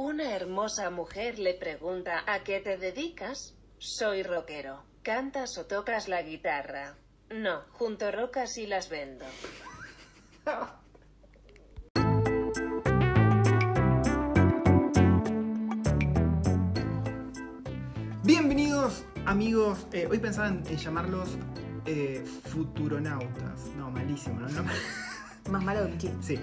Una hermosa mujer le pregunta ¿a qué te dedicas? Soy rockero. ¿Cantas o tocas la guitarra? No, junto rocas y las vendo. Bienvenidos amigos, Eh, hoy pensaba en, en llamarlos eh, futuronautas. No, malísimo, ¿no? No, Más malo que un. Sí,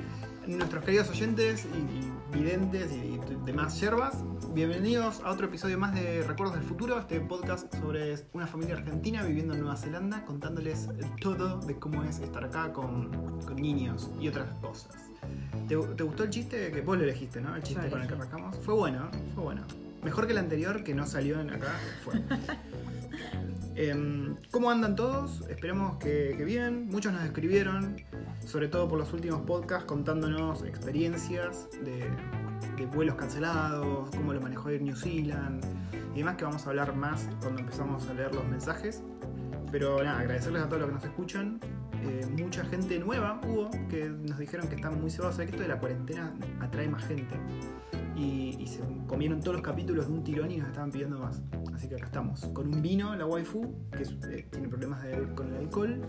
nuestros queridos oyentes y, y videntes y demás yerbas, bienvenidos a otro episodio más de Recuerdos del Futuro, este podcast sobre una familia argentina viviendo en Nueva Zelanda, contándoles todo de cómo es estar acá con, con niños y otras cosas. ¿Te, te gustó el chiste? Que vos lo elegiste, ¿no? El chiste Yo con el que arrancamos. Fue bueno, fue bueno. Mejor que el anterior, que no salió en acá, fue. Em, ¿Cómo andan todos? Esperemos que, bien. Muchos nos escribieron, sobre todo por los últimos podcasts, contándonos experiencias de, de vuelos cancelados, cómo lo manejó Air New Zealand y demás, que vamos a hablar más cuando empezamos a leer los mensajes. Pero nada, agradecerles a todos los que nos escuchan. Eh, mucha gente nueva hubo que nos dijeron que están muy cebados. Sabés que esto de la cuarentena atrae más gente. Y, y se comieron todos los capítulos de un tirón y nos estaban pidiendo más. Así que acá estamos, con un vino, la waifu, que es- eh, tiene problemas de- con el alcohol.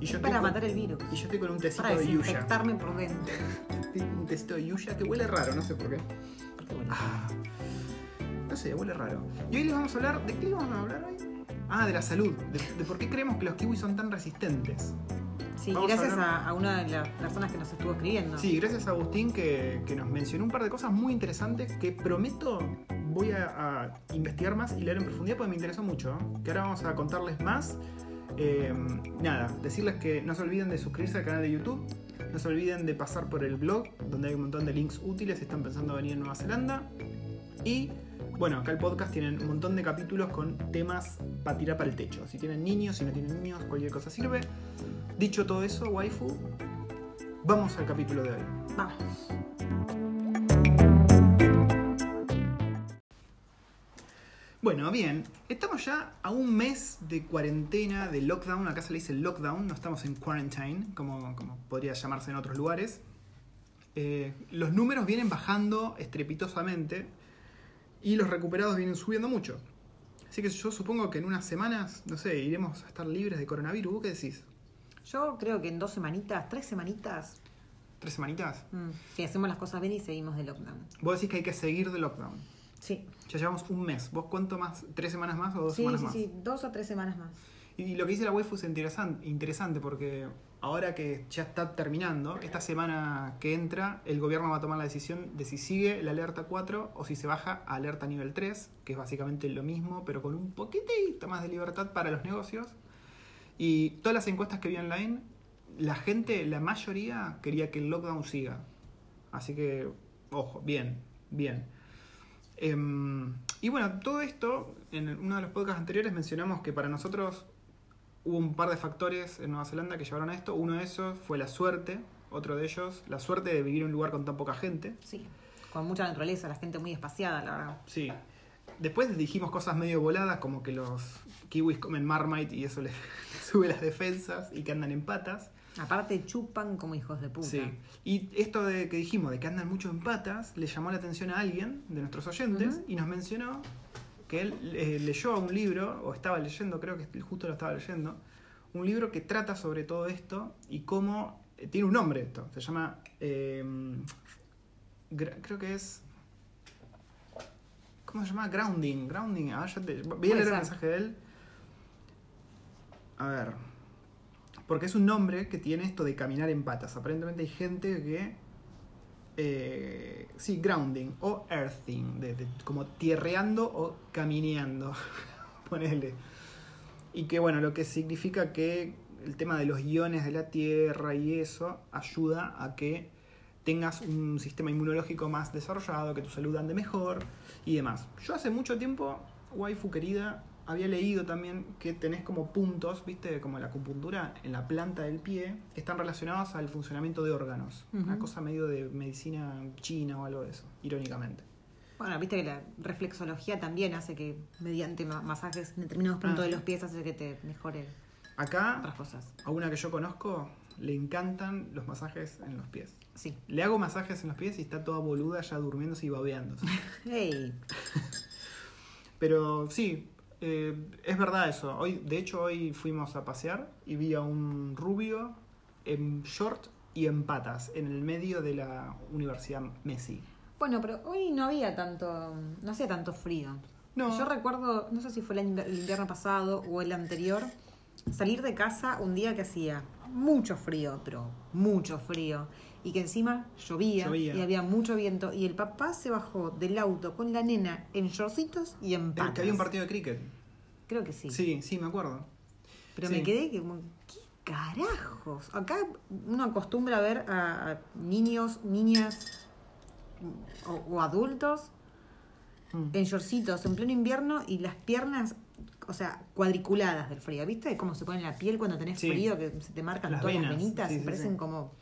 Y yo, Para con, matar el virus. y yo estoy con un tecito Para de yuya. por dentro. Un tecito de yuya que huele raro, no sé por qué. Ah, no sé, huele raro. Y hoy les vamos a hablar. ¿De qué les vamos a hablar hoy? Ah, de la salud. De, de por qué creemos que los kiwis son tan resistentes. Sí, vamos gracias a, a una de las personas que nos estuvo escribiendo. Sí, gracias a Agustín que, que nos mencionó un par de cosas muy interesantes que prometo voy a, a investigar más y leer en profundidad porque me interesó mucho. Que ahora vamos a contarles más. Eh, nada, decirles que no se olviden de suscribirse al canal de YouTube. No se olviden de pasar por el blog donde hay un montón de links útiles si están pensando venir a Nueva Zelanda. Y bueno, acá el podcast tienen un montón de capítulos con temas para tirar para el techo. Si tienen niños, si no tienen niños, cualquier cosa sirve. Dicho todo eso, waifu, vamos al capítulo de hoy. Vamos. Bueno, bien, estamos ya a un mes de cuarentena, de lockdown, acá se le dice lockdown, no estamos en quarantine, como, como podría llamarse en otros lugares. Eh, los números vienen bajando estrepitosamente y los recuperados vienen subiendo mucho. Así que yo supongo que en unas semanas, no sé, iremos a estar libres de coronavirus. ¿Vos qué decís? Yo creo que en dos semanitas, tres semanitas, ¿Tres semanitas? mm, si hacemos las cosas bien y seguimos de lockdown. Vos decís que hay que seguir de lockdown. Sí, Ya llevamos un mes. ¿Vos cuánto más? ¿Tres semanas más o dos sí, semanas sí, más? sí, dos o tres semanas más. Y lo que dice la waifu es interesante, interesante porque ahora que ya está terminando, esta semana que entra, el gobierno va a tomar la decisión de si sigue la alerta 4 o si se baja a alerta nivel 3, que es básicamente lo mismo, pero con un poquitito más de libertad para los negocios. Y todas las encuestas que vi online, la gente, la mayoría, quería que el lockdown siga. Así que, ojo, bien, bien. Em, y bueno, todo esto, en uno de los podcasts anteriores mencionamos que para nosotros hubo un par de factores en Nueva Zelanda que llevaron a esto. Uno de esos fue la suerte, otro de ellos, la suerte de vivir en un lugar con tan poca gente. Sí, con mucha naturaleza, la gente muy espaciada, la verdad. Sí. Después dijimos cosas medio voladas, como que los kiwis comen marmite y eso les, les sube las defensas y que andan en patas. Aparte chupan como hijos de puta. Sí. Y esto de que dijimos, de que andan mucho en patas, le llamó la atención a alguien de nuestros oyentes y nos mencionó que él eh, leyó un libro, o estaba leyendo, creo que justo lo estaba leyendo, un libro que trata sobre todo esto y cómo. eh, tiene un nombre esto, se llama. eh, creo que es. ¿Cómo se llama? Grounding. Grounding. A ver, ya te- voy a leer el mensaje de él. A ver. Porque es un nombre que tiene esto de caminar en patas. Aparentemente hay gente que. Eh, sí, grounding o earthing. como tierreando o camineando. Ponele. Y que bueno, lo que significa que el tema de los iones de la tierra y eso ayuda a que tengas un sistema inmunológico más desarrollado, que tu salud ande mejor y demás. Yo hace mucho tiempo, waifu querida, había leído también que tenés como puntos, viste, como la acupuntura en la planta del pie, que están relacionados al funcionamiento de órganos. Una cosa medio de medicina china o algo de eso, irónicamente. Bueno, viste que la reflexología también hace que mediante ma- masajes en determinados puntos Ah. de los pies hace que te mejore Acá otras cosas. A una que yo conozco, le encantan los masajes en los pies. Sí. Le hago masajes en los pies y está toda boluda ya durmiéndose y babeándose. Hey, Pero sí, eh, es verdad eso. Hoy, de hecho, hoy fuimos a pasear y vi a un rubio en short y en patas en el medio de la Universidad Messi. Bueno, pero hoy no había tanto, no hacía tanto frío. No. Yo recuerdo, no sé si fue el invierno pasado o el anterior, salir de casa un día que hacía mucho frío, pero mucho frío, y que encima llovía, Llovía. y había mucho viento, y el papá se bajó del auto con la nena en shortcitos y en patas. Que había un partido de cricket. Creo que sí. Sí, sí, me acuerdo. Pero Sí. me quedé que, como, ¿qué carajos? Acá uno acostumbra a ver a, niños, niñas o, o adultos Mm. en shortcitos en pleno invierno y las piernas, o sea, cuadriculadas del frío. ¿Viste cómo se pone la piel cuando tenés Sí. frío? Que se te marcan Las todas venas, las venitas sí, parecen como,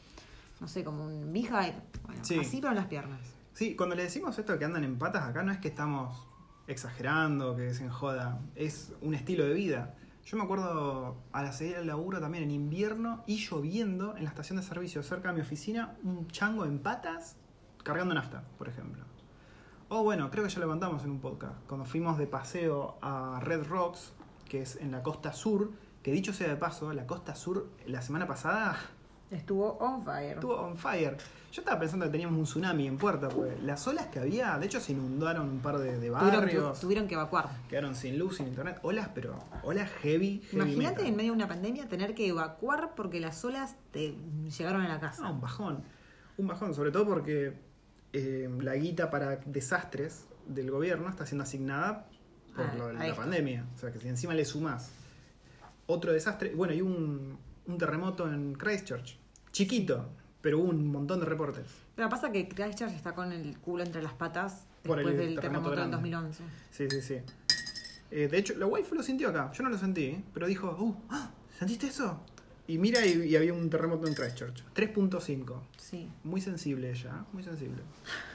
no sé, como un vija. Bueno, Sí. así pero en las piernas. Sí, cuando le decimos esto que andan en patas acá no es que estamos exagerando, que se enjoda, es un estilo de vida. Yo me acuerdo a la salida del laburo también en invierno y lloviendo en la estación de servicio cerca de mi oficina, un chango en patas cargando nafta, por ejemplo. O bueno, creo que ya lo contamos en un podcast, cuando fuimos de paseo a Red Rocks, que es en la costa sur, que dicho sea de paso, la costa sur la semana pasada Estuvo on fire. Estuvo on fire. Yo estaba pensando que teníamos un tsunami en puerta, porque las olas que había, de hecho se inundaron un par de, de tuvieron, barrios, tuvieron que evacuar. quedaron sin luz, sin internet. Olas, pero olas heavy, heavy Imagínate en medio de una pandemia tener que evacuar porque las olas te llegaron a la casa. No, un bajón. Un bajón, sobre todo porque eh, la guita para desastres del gobierno está siendo asignada por Ah, lo la esto. pandemia. O sea que si encima le sumás otro desastre. Bueno, y un, un terremoto en Christchurch. Chiquito, pero hubo un montón de reportes. Pero pasa que Christchurch está con el culo entre las patas Por después el del terremoto terremoto del grande. 2011. Sí, sí, sí. Eh, de hecho, la waifu lo sintió acá. Yo no lo sentí, ¿eh? pero dijo, uh, ah, ¿sentiste eso? Y mira, y, y había un terremoto en Christchurch. 3.5. Sí. Muy sensible ella, ¿eh? muy sensible.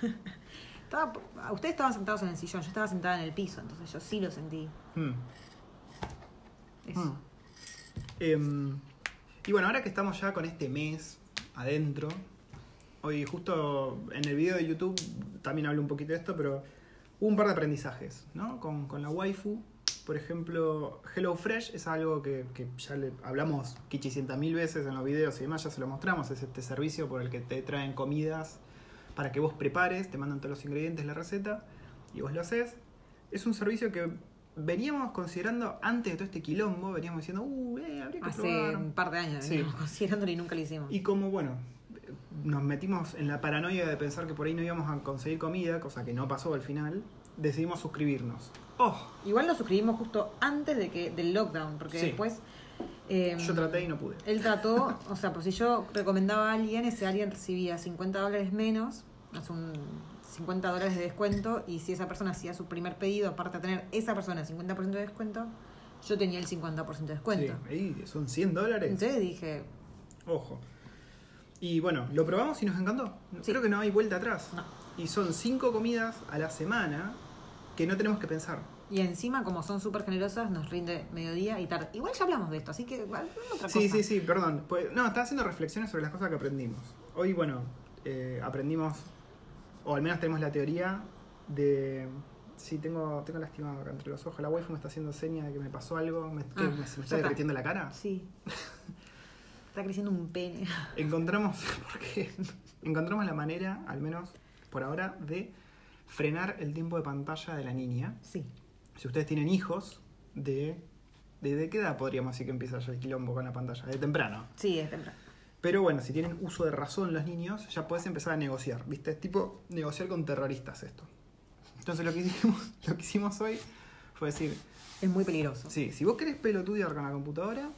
Estaba, ustedes estaban sentados en el sillón, yo estaba sentada en el piso, entonces yo sí lo sentí. Hmm. Eso. Hmm. Em, y bueno, ahora que estamos ya con este mes adentro, hoy justo en el video de YouTube también hablo un poquito de esto, pero hubo un par de aprendizajes, ¿no? Con, con la waifu. Por ejemplo, HelloFresh es algo que, ya le hablamos 500 mil veces en los videos y demás, ya se lo mostramos. Es este servicio por el que te traen comidas para que vos prepares, te mandan todos los ingredientes, la receta, y vos lo haces. Es un servicio que veníamos considerando antes de todo este quilombo, veníamos diciendo, uh, eh, habría que Hace probar. un par de años, Sí. veníamos considerándolo y nunca lo hicimos. Y como, bueno, nos metimos en la paranoia de pensar que por ahí no íbamos a conseguir comida, cosa que no pasó al final, decidimos suscribirnos. ¡Oh! Igual lo suscribimos justo antes de que del lockdown, porque Sí. después... eh, Yo traté y no pude. Él trató, o sea, pues si yo recomendaba a alguien, ese alguien recibía 50 dólares menos, es un 50 dólares de descuento, y si esa persona hacía su primer pedido, aparte de tener esa persona el 50% de descuento, yo tenía el 50% de descuento. Sí, son 100 dólares. Entonces dije, Ojo. Y bueno, lo probamos y nos encantó. Sí. Creo que no hay vuelta atrás. No. Y son 5 comidas a la semana que no tenemos que pensar. y encima como son súper generosas, nos rinde mediodía y tarde. Igual ya hablamos de esto, así que igual, otra Sí, cosa. sí, sí, perdón. Pues, no, estaba haciendo reflexiones sobre las cosas que aprendimos. Hoy, bueno, eh, aprendimos, o al menos tenemos la teoría de... Sí, tengo, tengo lastimado acá entre los ojos. La waifu me está haciendo seña de que me pasó algo. Me. Ah, ¿Me- ¿Se me ya está está. derritiendo la cara? Sí. Está creciendo un pene. Encontramos, porque encontramos la manera, al menos por ahora, de frenar el tiempo de pantalla de la niña. Sí. Si ustedes tienen hijos, de... ¿De, de qué edad podríamos decir que empieza ya el quilombo con la pantalla? De temprano. Sí, es temprano. Pero bueno, si tienen uso de razón los niños, ya puedes empezar a negociar, ¿viste? Es tipo negociar con terroristas esto. Entonces lo que hicimos, lo que hicimos hoy fue decir, Es muy peligroso. sí, si vos querés pelotudear con la computadora,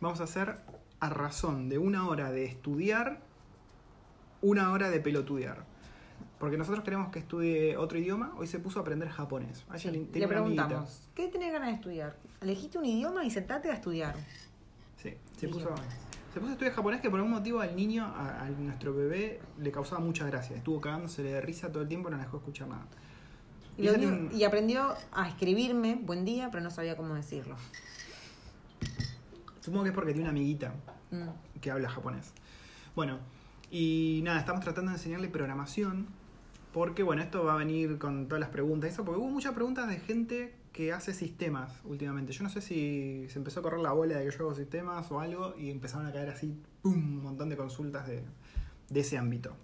vamos a hacer a razón de una hora de estudiar, una hora de pelotudear. Porque nosotros queremos que estudie otro idioma, hoy se puso a aprender japonés. A ella Sí, le- Le preguntamos, ¿qué tenés ganas de estudiar? Elegiste un idioma y sentate a estudiar. Sí, se puso. Se puso a estudiar japonés que por algún motivo al niño, a, a nuestro bebé, le causaba mucha gracia. Estuvo cagándosele de risa todo el tiempo y no la dejó escuchar nada. Y, aprendió a escribirme buen día, pero no sabía cómo decirlo. Supongo que es porque tiene una amiguita Mm. que habla japonés. Bueno, y nada, estamos tratando de enseñarle programación. Porque, bueno, esto va a venir con todas las preguntas. Eso, porque hubo muchas preguntas de gente que hace sistemas últimamente. Yo no sé si se empezó a correr la bola de que yo hago sistemas o algo y empezaron a caer así, ¡pum! un montón de consultas de, de ese ámbito.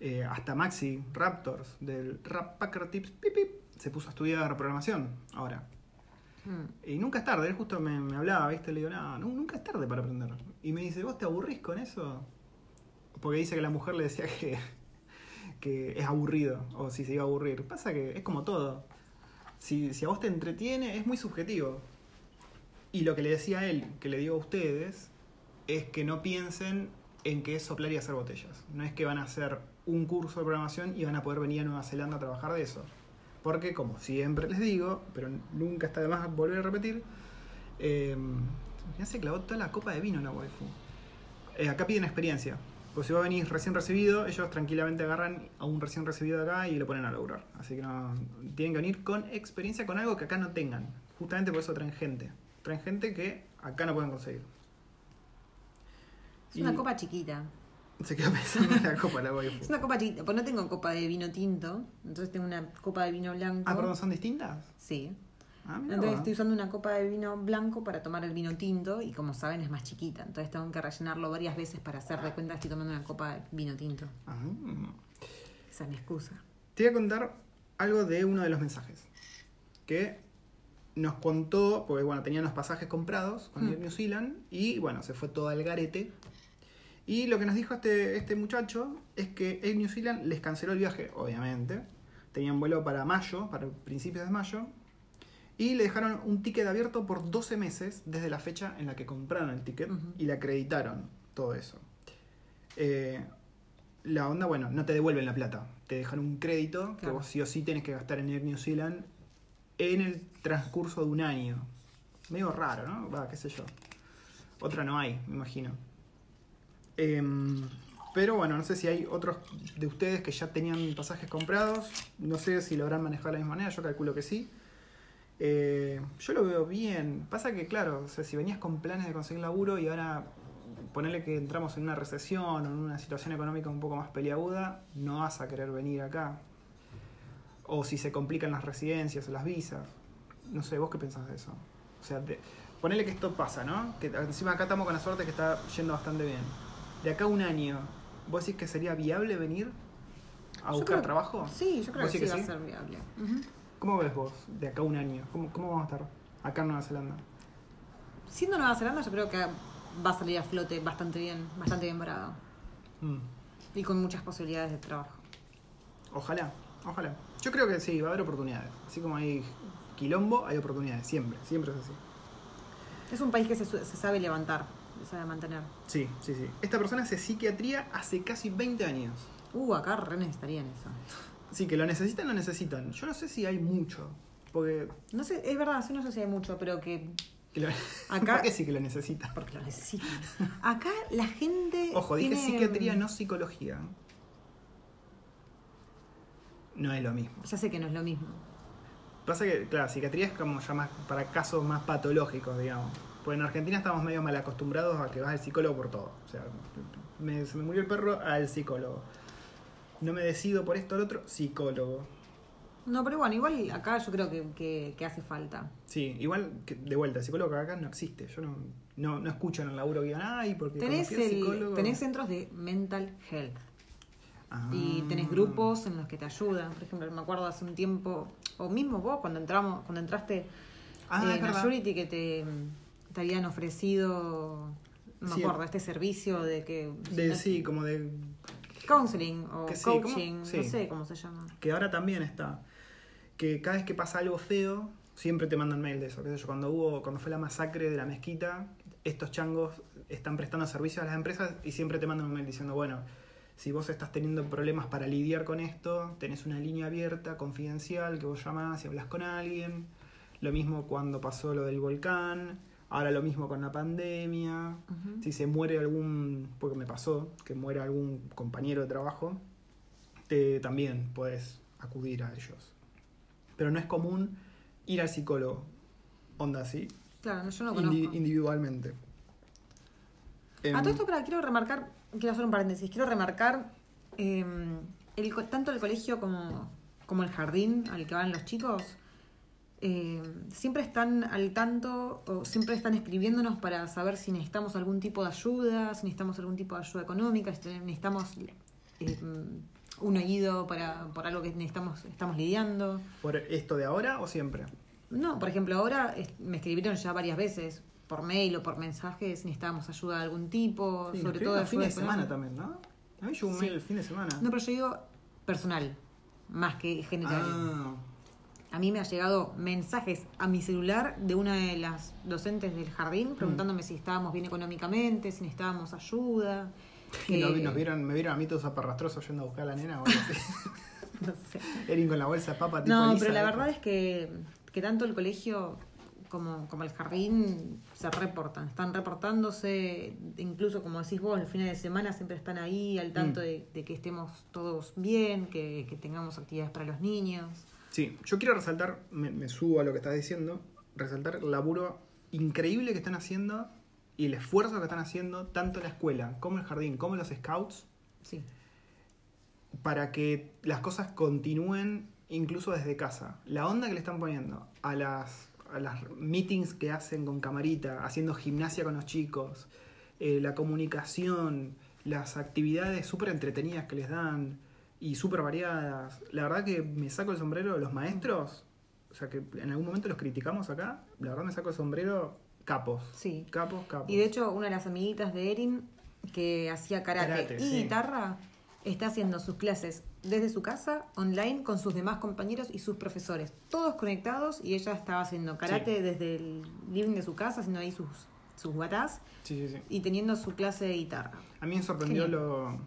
Eh, hasta Maxi Raptors del Rap Packer Tips pip, pip, se puso a estudiar programación ahora. Mm. Y nunca es tarde, él justo me, me hablaba, ¿viste? Le digo, no, nu- nunca es tarde para aprender. Y me dice, ¿vos te aburrís con eso? Porque dice que la mujer le decía que, que es aburrido, o si se iba a aburrir. Pasa que es como todo. Si, si a vos te entretiene, es muy subjetivo. Y lo que le decía a él, que le digo a ustedes, es que no piensen en que es soplar y hacer botellas. No es que van a hacer un curso de programación y van a poder venir a Nueva Zelanda a trabajar de eso. Porque, como siempre les digo, pero nunca está de más volver a repetir, eh, ya se clavó toda la copa de vino la waifu. Eh, acá piden experiencia. Pues si vos venís recién recibido, ellos tranquilamente agarran a un recién recibido de acá y lo ponen a laburar. Así que no, tienen que venir con experiencia, con algo que acá no tengan. Justamente por eso traen gente. Traen gente que acá no pueden conseguir. Es una copa chiquita. Se quedó pensando en la copa la waifu. Es una copa chiquita, pues no tengo copa de vino tinto, entonces tengo una copa de vino blanco. Ah, perdón, ¿son distintas? Sí. Ah, Entonces estoy usando una copa de vino blanco para tomar el vino tinto y como saben es más chiquita. Entonces tengo que rellenarlo varias veces para hacer de cuenta que estoy tomando una copa de vino tinto. Ah. Esa es mi excusa. Te voy a contar algo de uno de los mensajes. Que nos contó, porque bueno, tenían los pasajes comprados con Mm. New Zealand y bueno, se fue todo al garete. Y lo que nos dijo este, este muchacho es que Air New Zealand les canceló el viaje, obviamente. Tenían vuelo para mayo, para principios de mayo. Y le dejaron un ticket abierto por 12 meses desde la fecha en la que compraron el ticket y le acreditaron todo eso. Eh, la onda, bueno, no te devuelven la plata. Te dejan un crédito que vos sí o sí tenés que gastar en Air New Zealand en el transcurso de un año. Medio raro, ¿no? Va, qué sé yo. Otra no hay, me imagino. Em, pero bueno, no sé si hay otros de ustedes que ya tenían pasajes comprados. No sé si lo habrán manejado de la misma manera, yo calculo que sí. Eh, yo lo veo bien. Pasa que, claro, o sea, si venías con planes de conseguir laburo y ahora ponerle que entramos en una recesión o en una situación económica un poco más peliaguda, no vas a querer venir acá. O si se complican las residencias o las visas. No sé, ¿vos qué pensás de eso? O sea, de- ponele que esto pasa, ¿no? Que encima acá estamos con la suerte que está yendo bastante bien. De acá a un año, ¿vos decís que sería viable venir a Yo buscar creo- trabajo? Sí, yo creo ¿Vos que sí, va a ser viable. Ujú. ¿Cómo ves vos de acá a un año? ¿Cómo, cómo vamos a estar acá en Nueva Zelanda? Siendo Nueva Zelanda, yo creo que va a salir a flote bastante bien, bastante bien parado. Mm. Y con muchas posibilidades de trabajo. Ojalá, ojalá. Yo creo que sí, va a haber oportunidades. Así como hay quilombo, hay oportunidades. Siempre, siempre es así. Es un país que se sabe levantar, se sabe mantener. Sí, sí, sí. Esta persona hace psiquiatría hace casi 20 años. Uh, acá re necesitarían eso. Sí, que lo necesitan, lo necesitan. Yo no sé si hay mucho. Porque. No sé, es verdad, sí no sé si hay mucho, pero que. que lo- Acá- ¿Por qué sí que lo necesitan? Porque lo necesitan. Acá la gente. Ojo, dije psiquiatría, no psicología. No es lo mismo. Ya sé que no es lo mismo. Pasa que, claro, psiquiatría es como ya más para casos más patológicos, digamos. Pues en Argentina estamos medio mal acostumbrados a que vas al psicólogo por todo. O sea, me- se me murió el perro al psicólogo. No me decido por esto o lo otro, psicólogo. No, pero bueno, igual acá yo creo que, que- que hace falta. Sí, igual que de vuelta, el psicólogo acá no existe. Yo no, no, no escucho en el laburo que digan, ay, porque Tenés, el, psicólogo". tenés centros de mental health. Ah. Y tenés grupos en los que te ayudan. Por ejemplo, me acuerdo hace un tiempo, o mismo vos cuando entramos, cuando entraste Ah, eh, en. Majority que te, te habían ofrecido, me Sí. acuerdo, este servicio de que De, no- sí, como de counseling o Que sí, ¿cómo? coaching, Sí. no sé cómo se llama. que ahora también está. Que cada vez que pasa algo feo, siempre te mandan mail de eso. ¿Qué sé yo? Cuando hubo, cuando fue la masacre de la mezquita, estos changos están prestando servicio a las empresas y siempre te mandan un mail diciendo, bueno, si vos estás teniendo problemas para lidiar con esto, tenés una línea abierta, confidencial, que vos llamás y hablas con alguien. Lo mismo cuando pasó lo del volcán. Ahora lo mismo con la pandemia. Si se muere algún, porque me pasó, que muere algún compañero de trabajo, te, también puedes acudir a ellos. Pero no es común ir al psicólogo, onda así, Claro, no, yo no indi- conozco. individualmente. Em, A todo esto, para, quiero remarcar, quiero hacer un paréntesis, quiero remarcar eh, el tanto el colegio como, como el jardín al que van los chicos. Eh, siempre están al tanto o siempre están escribiéndonos para saber si necesitamos algún tipo de ayuda, si necesitamos algún tipo de ayuda económica, si necesitamos eh, un oído para, por algo que necesitamos, estamos lidiando. ¿Por esto de ahora o siempre? No, por ejemplo, ahora me escribieron ya varias veces por mail o por mensajes si necesitábamos ayuda de algún tipo, Sí, sobre todo a fin de semana también, ¿no? A mí llegó un Sí. mail el fin de semana. No, pero yo digo personal, más que general. Ah, A mí me ha llegado mensajes a mi celular de una de las docentes del Mm. jardín preguntándome si estábamos bien económicamente, si necesitábamos ayuda. y nos, nos vieron, me vieron a mí todos aparrastrosos yendo a buscar a la nena o algo así. no sé. Erin con la bolsa de papa tipo No, pero la verdad es que, que tanto el colegio como, como el jardín se reportan, están reportándose, incluso como decís vos, los fines de semana siempre están ahí al tanto Mm. de, de que estemos todos bien, que, que tengamos actividades para los niños. Sí, yo quiero resaltar, me, me subo a lo que estás diciendo, resaltar el laburo increíble que están haciendo y el esfuerzo que están haciendo tanto la escuela como el jardín como los scouts Sí. para que las cosas continúen incluso desde casa. La onda que le están poniendo a las, a las meetings que hacen con camarita, haciendo gimnasia con los chicos, eh, la comunicación, las actividades súper entretenidas que les dan y súper variadas. La verdad que me saco el sombrero de los maestros, o sea que en algún momento los criticamos acá, la verdad me saco el sombrero capos. Sí. Capos, capos. Y de hecho, una de las amiguitas de Erin, que hacía karate, Karate, y sí. guitarra, está haciendo sus clases desde su casa, online, con sus demás compañeros y sus profesores. Todos conectados y ella estaba haciendo karate Sí. desde el living de su casa, haciendo ahí sus, sus guatás Sí, sí, sí. y teniendo su clase de guitarra. A mí me sorprendió Genial. lo,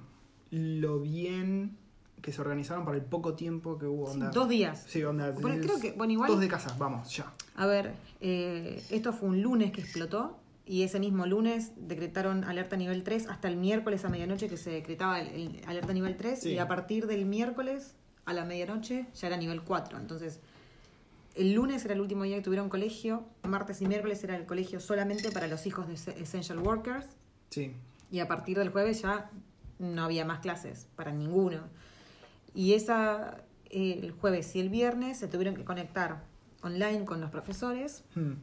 lo bien que se organizaron para el poco tiempo que hubo. Sí, onda. dos días. Sí, onda. Bueno, creo que- bueno, igual- Dos de casa, vamos, ya. A ver, eh, esto fue un lunes que explotó y ese mismo lunes decretaron alerta nivel 3 hasta el miércoles a medianoche que se decretaba el, el alerta nivel 3 Sí. y a partir del miércoles a la medianoche ya era nivel 4. Entonces, el lunes era el último día que tuvieron colegio, martes y miércoles era el colegio solamente para los hijos de Essential Workers Sí. y a partir del jueves ya no había más clases para ninguno. Y esa, eh, el jueves y el viernes se tuvieron que conectar online con los profesores, Hmm.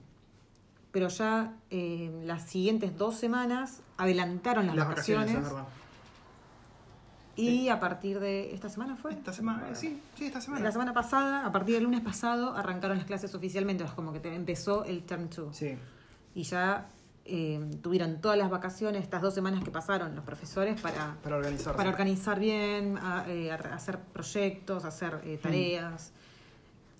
pero ya eh, las siguientes dos semanas adelantaron las, vacaciones, es verdad. y a partir de esta semana fue. Esta semana, sí, sí, esta semana. La semana pasada, a partir del lunes pasado, arrancaron las clases oficialmente, es como que te- empezó el term 2. Sí. Y ya eh, tuvieron todas las vacaciones, estas dos semanas que pasaron los profesores para, Para organizarse. para organizar bien, a- eh, a- hacer proyectos, hacer eh, tareas.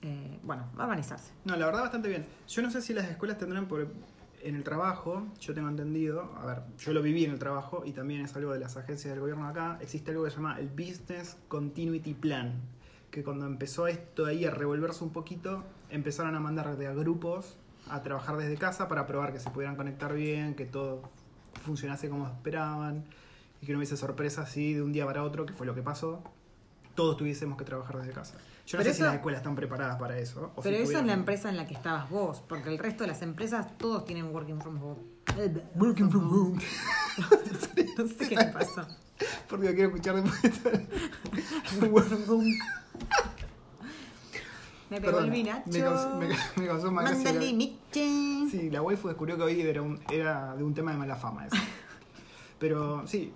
eh, bueno, a organizarse. No, la verdad bastante bien. Yo no sé si las escuelas tendrán por en el trabajo, yo tengo entendido, a ver, yo lo viví en el trabajo y también es algo de las agencias del gobierno acá, existe algo que se llama el Business Continuity Plan, que cuando empezó esto ahí a revolverse un poquito, empezaron a mandar de a grupos a trabajar desde casa para probar que se pudieran conectar bien, que todo funcionase como esperaban y que no hubiese sorpresas así de un día para otro, que fue lo que pasó, todos tuviésemos que trabar desde casa. Yo no Pero sé si las escuelas están preparadas para eso. o si Pero eso es la empresa en la que estabas vos, porque el resto de las empresas todos tienen working from home. Working from home. no sé qué me pasó. Porque quiero escuchar después. Working from home. Me pegó Perdona, el vinacho. me causó, me, me. Sí, la waifu descubrió que hoy era, un- era de un tema de mala fama eso. Pero sí,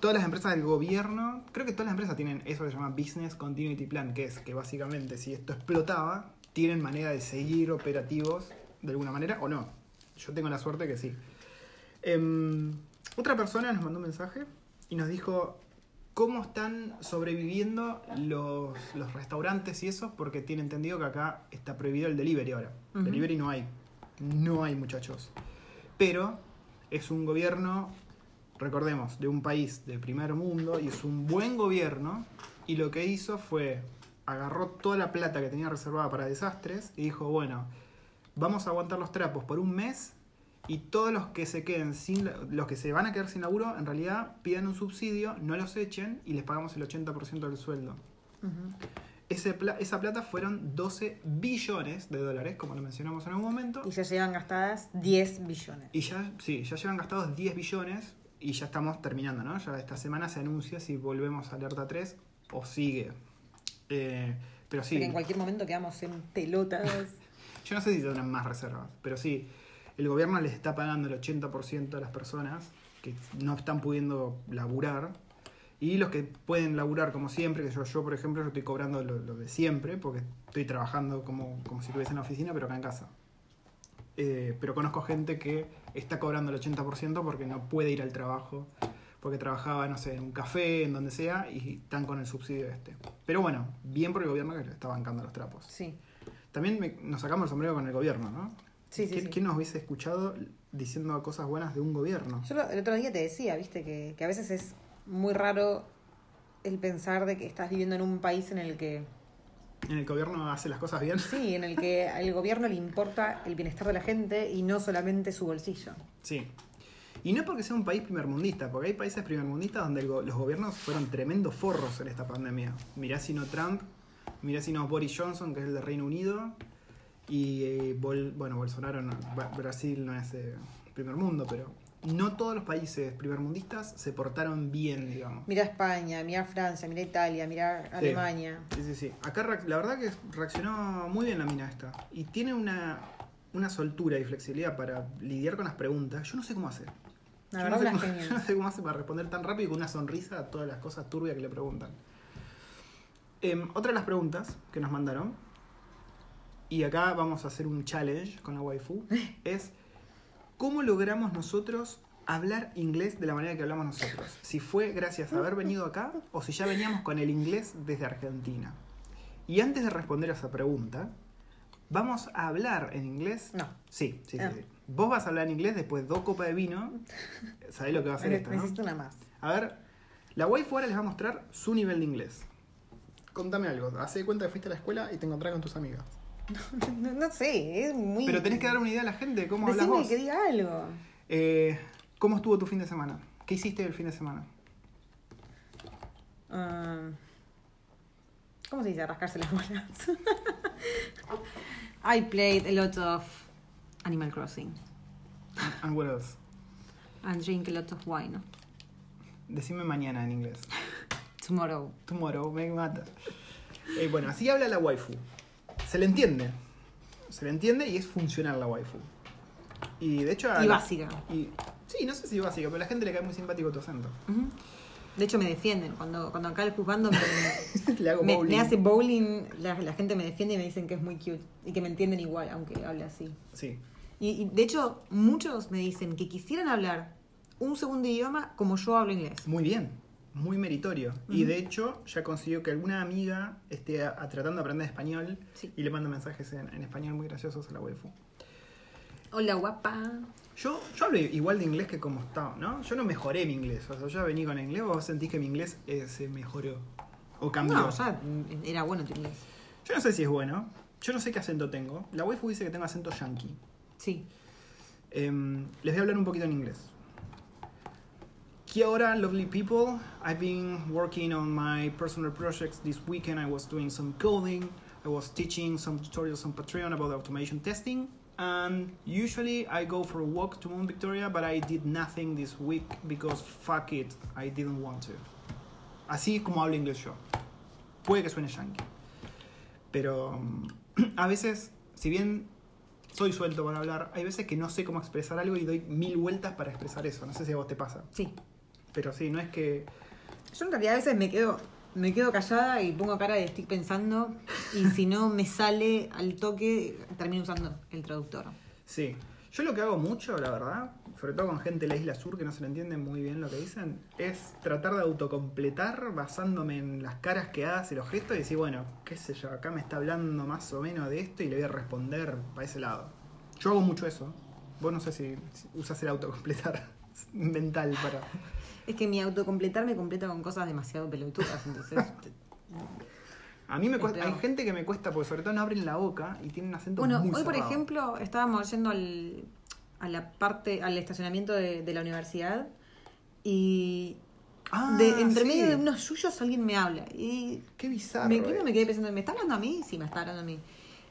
todas las empresas del gobierno, creo que todas las empresas tienen eso que se llama Business Continuity Plan, que es que básicamente si esto explotaba, tienen manera de seguir operativos de alguna manera o no. Yo tengo la suerte que sí. Em, otra persona nos mandó un mensaje y nos dijo cómo están sobreviviendo los, los restaurantes y eso, porque tiene entendido que acá está prohibido el delivery ahora. Delivery no hay. No hay muchachos. Pero es un gobierno, recordemos, de un país de primer mundo y es un buen gobierno y lo que hizo fue agarró toda la plata que tenía reservada para desastres y dijo, bueno, vamos a aguantar los trapos por un mes y todos los que se queden sin los que se van a quedar sin laburo, en realidad pidan un subsidio, no los echen y les pagamos el 80% del sueldo. Ese pla- esa plata fueron 12 billones de dólares, como lo mencionamos en algún momento. Y ya llevan gastadas 10 billones. Y ya, sí, ya llevan gastados 10 billones. y ya estamos terminando, ¿no? Ya esta semana se anuncia si volvemos a alerta 3 o sigue. Eh, pero sí, Porque en cualquier momento quedamos en pelotas. yo no sé si tendrán más reservas, pero sí, el gobierno les está pagando el 80% a las personas que no están pudiendo laburar. Y los que pueden laburar como siempre, que yo, yo por ejemplo, yo estoy cobrando lo, lo de siempre, porque estoy trabajando como, como si estuviese en la oficina, pero acá en casa. Eh, pero conozco gente que está cobrando el 80% porque no puede ir al trabajo, porque trabajaba, no sé, en un café, en donde sea, y están con el subsidio este. Pero bueno, bien por el gobierno que le está bancando los trapos. Sí. También me- nos sacamos el sombrero con el gobierno, ¿no? Sí, ¿Quién, sí. quién nos hubiese escuchado diciendo cosas buenas de un gobierno? Yo lo- el otro día te decía, viste, que, que a veces es muy raro el pensar de que estás viviendo en un país en el que, En el gobierno hace las cosas bien. sí, en el que al gobierno le importa el bienestar de la gente y no solamente su bolsillo. Sí. Y no porque sea un país primermundista, porque hay países primermundistas donde go- los gobiernos fueron tremendos forros en esta pandemia. Mirá si no Trump, mirá si no Boris Johnson, que es el de Reino Unido, y eh, Bol- bueno, Bolsonaro, no, Brasil no es eh, primer mundo, pero no todos los países primermundistas se portaron bien, digamos. Mira España, mira Francia, mira Italia, mira. Alemania. Sí, sí, sí. Acá la verdad que reaccionó muy bien la mina esta. Y tiene una, una soltura y flexibilidad para lidiar con las preguntas. Yo no sé cómo hacer. La Yo verdad, no, sé cómo, yo no sé cómo hace para responder tan rápido y con una sonrisa a todas las cosas turbias que le preguntan. Em, otra de las preguntas que nos mandaron, y acá vamos a hacer un challenge con la waifu, es ¿cómo logramos nosotros hablar inglés de la manera que hablamos nosotros? Si fue gracias a haber venido acá o si ya veníamos con el inglés desde Argentina. Y antes de responder a esa pregunta, vamos a hablar en inglés. No. Sí, sí, sí, Ah. sí. Vos vas a hablar en inglés después de dos copas de vino. Sabés lo que va a hacer esto, ¿no? Necesito una más. A ver, la waifu ahora les va a mostrar su nivel de inglés. Contame algo. Hacé de cuenta que fuiste a la escuela y te encontrás con tus amigas. No, no sé, es muy... Pero tenés que dar una idea a la gente cómo hablas Decime vos. que diga algo. Eh, ¿Cómo estuvo tu fin de semana? ¿Qué hiciste el fin de semana? Ah, ¿Cómo se dice? Rascarse las bolas. I played a lot of Animal Crossing And what else? and drink a lot of wine. Decime mañana en inglés. Tomorrow. Tomorrow, me mata. Eh, bueno, así habla la waifu. Se le entiende. Se le entiende y es funcional la waifu. Y de hecho... Y la- básica. y- sí, no sé si básica, pero a la gente le cae muy simpático tu acento. De hecho, me defienden. Cuando, cuando acá el juzgando me, le hago me, bowling. me hace bowling, la, la gente me defiende y me dicen que es muy cute. Y que me entienden igual, aunque hable así. Sí. Y, y, de hecho, muchos me dicen que quisieran hablar un segundo idioma como yo hablo inglés. Muy bien, muy meritorio. Y de hecho, ya consiguió que alguna amiga esté a- a- tratando de aprender español Sí. y le manda mensajes en, en español muy graciosos a la waifu. Hola, guapa. Yo, yo hablo igual de inglés que como estaba, ¿no? Yo no mejoré mi inglés. O sea, yo vení con inglés, vos sentís que mi inglés eh, se mejoró o cambió. No, ya era bueno tu inglés. Yo no sé si es bueno. Yo no sé qué acento tengo. La waifu dice que tengo acento yankee. Sí. Em, les voy a hablar un poquito en inglés. Kia ora, lovely people. I've been working on my personal projects this weekend. I was doing some coding. I was teaching some tutorials on Patreon about automation testing. And usually I go for a walk to Mount Victoria, but I did nothing this week because fuck it, I didn't want to. Así como hablo inglés yo. Puede que suene yankee. Pero mm, a veces, si bien soy suelto para hablar, hay veces que no sé cómo expresar algo y doy mil vueltas para expresar eso. No sé si a vos te pasa. Sí. Pero sí, no es que. Yo en realidad a veces me quedo, me quedo callada y pongo cara de estoy pensando. Y si no me sale al toque, termino usando el traductor. Sí. Yo lo que hago mucho, la verdad, sobre todo con gente de la isla sur que no se le entiende muy bien lo que dicen, es tratar de autocompletar basándome en las caras que hace, los gestos y decir, bueno, qué sé yo, acá me está hablando más o menos de esto y le voy a responder para ese lado. Yo hago mucho eso. Vos no sé si, si usas el autocompletar mental para. Es que mi autocompletar me completa con cosas demasiado pelotudas, entonces... A mí me Es cuesta, hay gente que me cuesta porque sobre todo no abren la boca y tienen un acento Bueno, muy hoy por ejemplo estábamos yendo al, a la parte, al estacionamiento de, de la universidad y Ah, de, entre sí. medio de unos suyos alguien me habla. Y Qué bizarro. me, eh. me quedé pensando, ¿me está hablando a mí? Sí, me está hablando a mí.